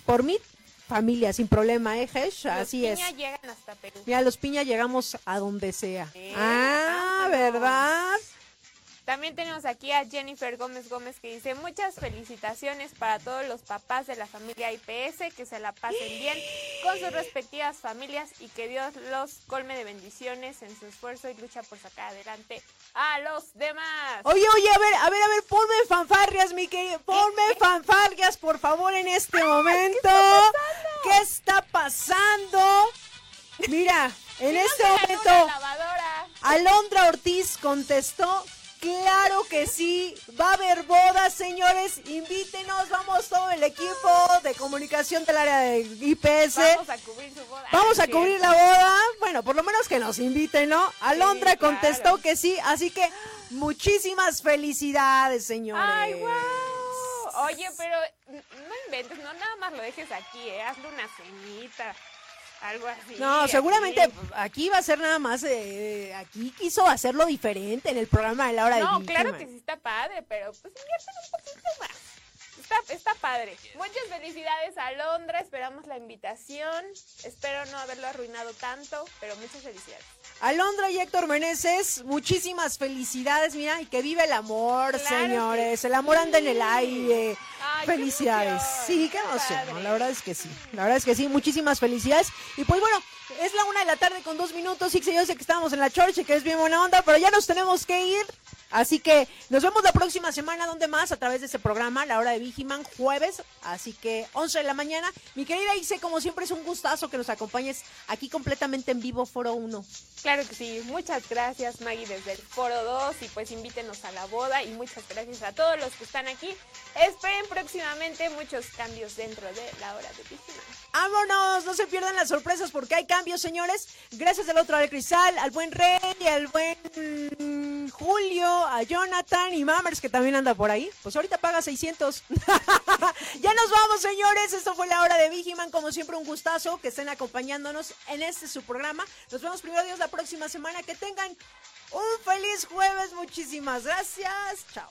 por mi familia, sin problema, ¿eh, Hesh? Los Así es. Piña llegan hasta Perú. Mira, los Piña llegamos a donde sea. Eh, ah. ¿verdad? También tenemos aquí a Jennifer Gómez Gómez que dice muchas felicitaciones para todos los papás de la familia IPS, que se la pasen bien con sus respectivas familias y que Dios los colme de bendiciones en su esfuerzo y lucha por sacar adelante a los demás. Oye, oye, a ver, a ver, a ver, ponme fanfarrias, mi querido, ponme fanfarrias, por favor, en este <laughs> momento. ¿Qué está pasando? Mira, en este momento. Alondra Ortiz contestó, claro que sí, va a haber bodas, señores, invítenos, vamos todo el equipo de comunicación del área de IPS. Vamos a cubrir su boda. Vamos a cubrir la boda. Bueno, por lo menos que nos inviten, ¿no? Alondra claro. contestó que sí, así que muchísimas felicidades, señores. ¡Ay, wow! Oye, pero no inventes, no nada más lo dejes aquí, ¿eh? Hazle una cenita, algo así. No, seguramente aquí va a ser nada más, eh, aquí quiso hacerlo diferente en el programa de la hora de No, claro que sí está padre, pero pues invierten un poquito más. Está, está padre. Muchas felicidades a Londra, esperamos la invitación. Espero no haberlo arruinado tanto, pero muchas felicidades. Alondra y Héctor Meneses, muchísimas felicidades, mira, y que vive el amor, Claro señores. El amor anda en el aire. Ay, felicidades. Sí, qué emoción. La verdad es que sí. La verdad es que sí. Muchísimas felicidades. Y pues bueno, es la una de la tarde con dos minutos. Sí, yo sé que estamos en la church y que es bien buena onda, pero ya nos tenemos que ir. Así que nos vemos la próxima semana, donde más, a través de ese programa, la hora de Vigiman, jueves. Así que 11 de la mañana. Mi querida Ise, como siempre es un gustazo que nos acompañes aquí completamente en vivo, Foro 1. Claro que sí. Muchas gracias, Maggie, desde el Foro 2. Y pues invítenos a la boda. Y muchas gracias a todos los que están aquí. Esperen próximamente muchos cambios dentro de la hora de Vigiman. ¡Vámonos! No se pierdan las sorpresas porque hay cambios, señores. Gracias al otro de Cristal, al buen Rey, al buen Julio a Jonathan y Mammers, que también anda por ahí. Pues ahorita paga 600. <laughs> ya nos vamos, señores. Esto fue la hora de Vigiman. Como siempre, un gustazo que estén acompañándonos en este su programa. Nos vemos primero Dios la próxima semana. Que tengan un feliz jueves. Muchísimas gracias. Chao.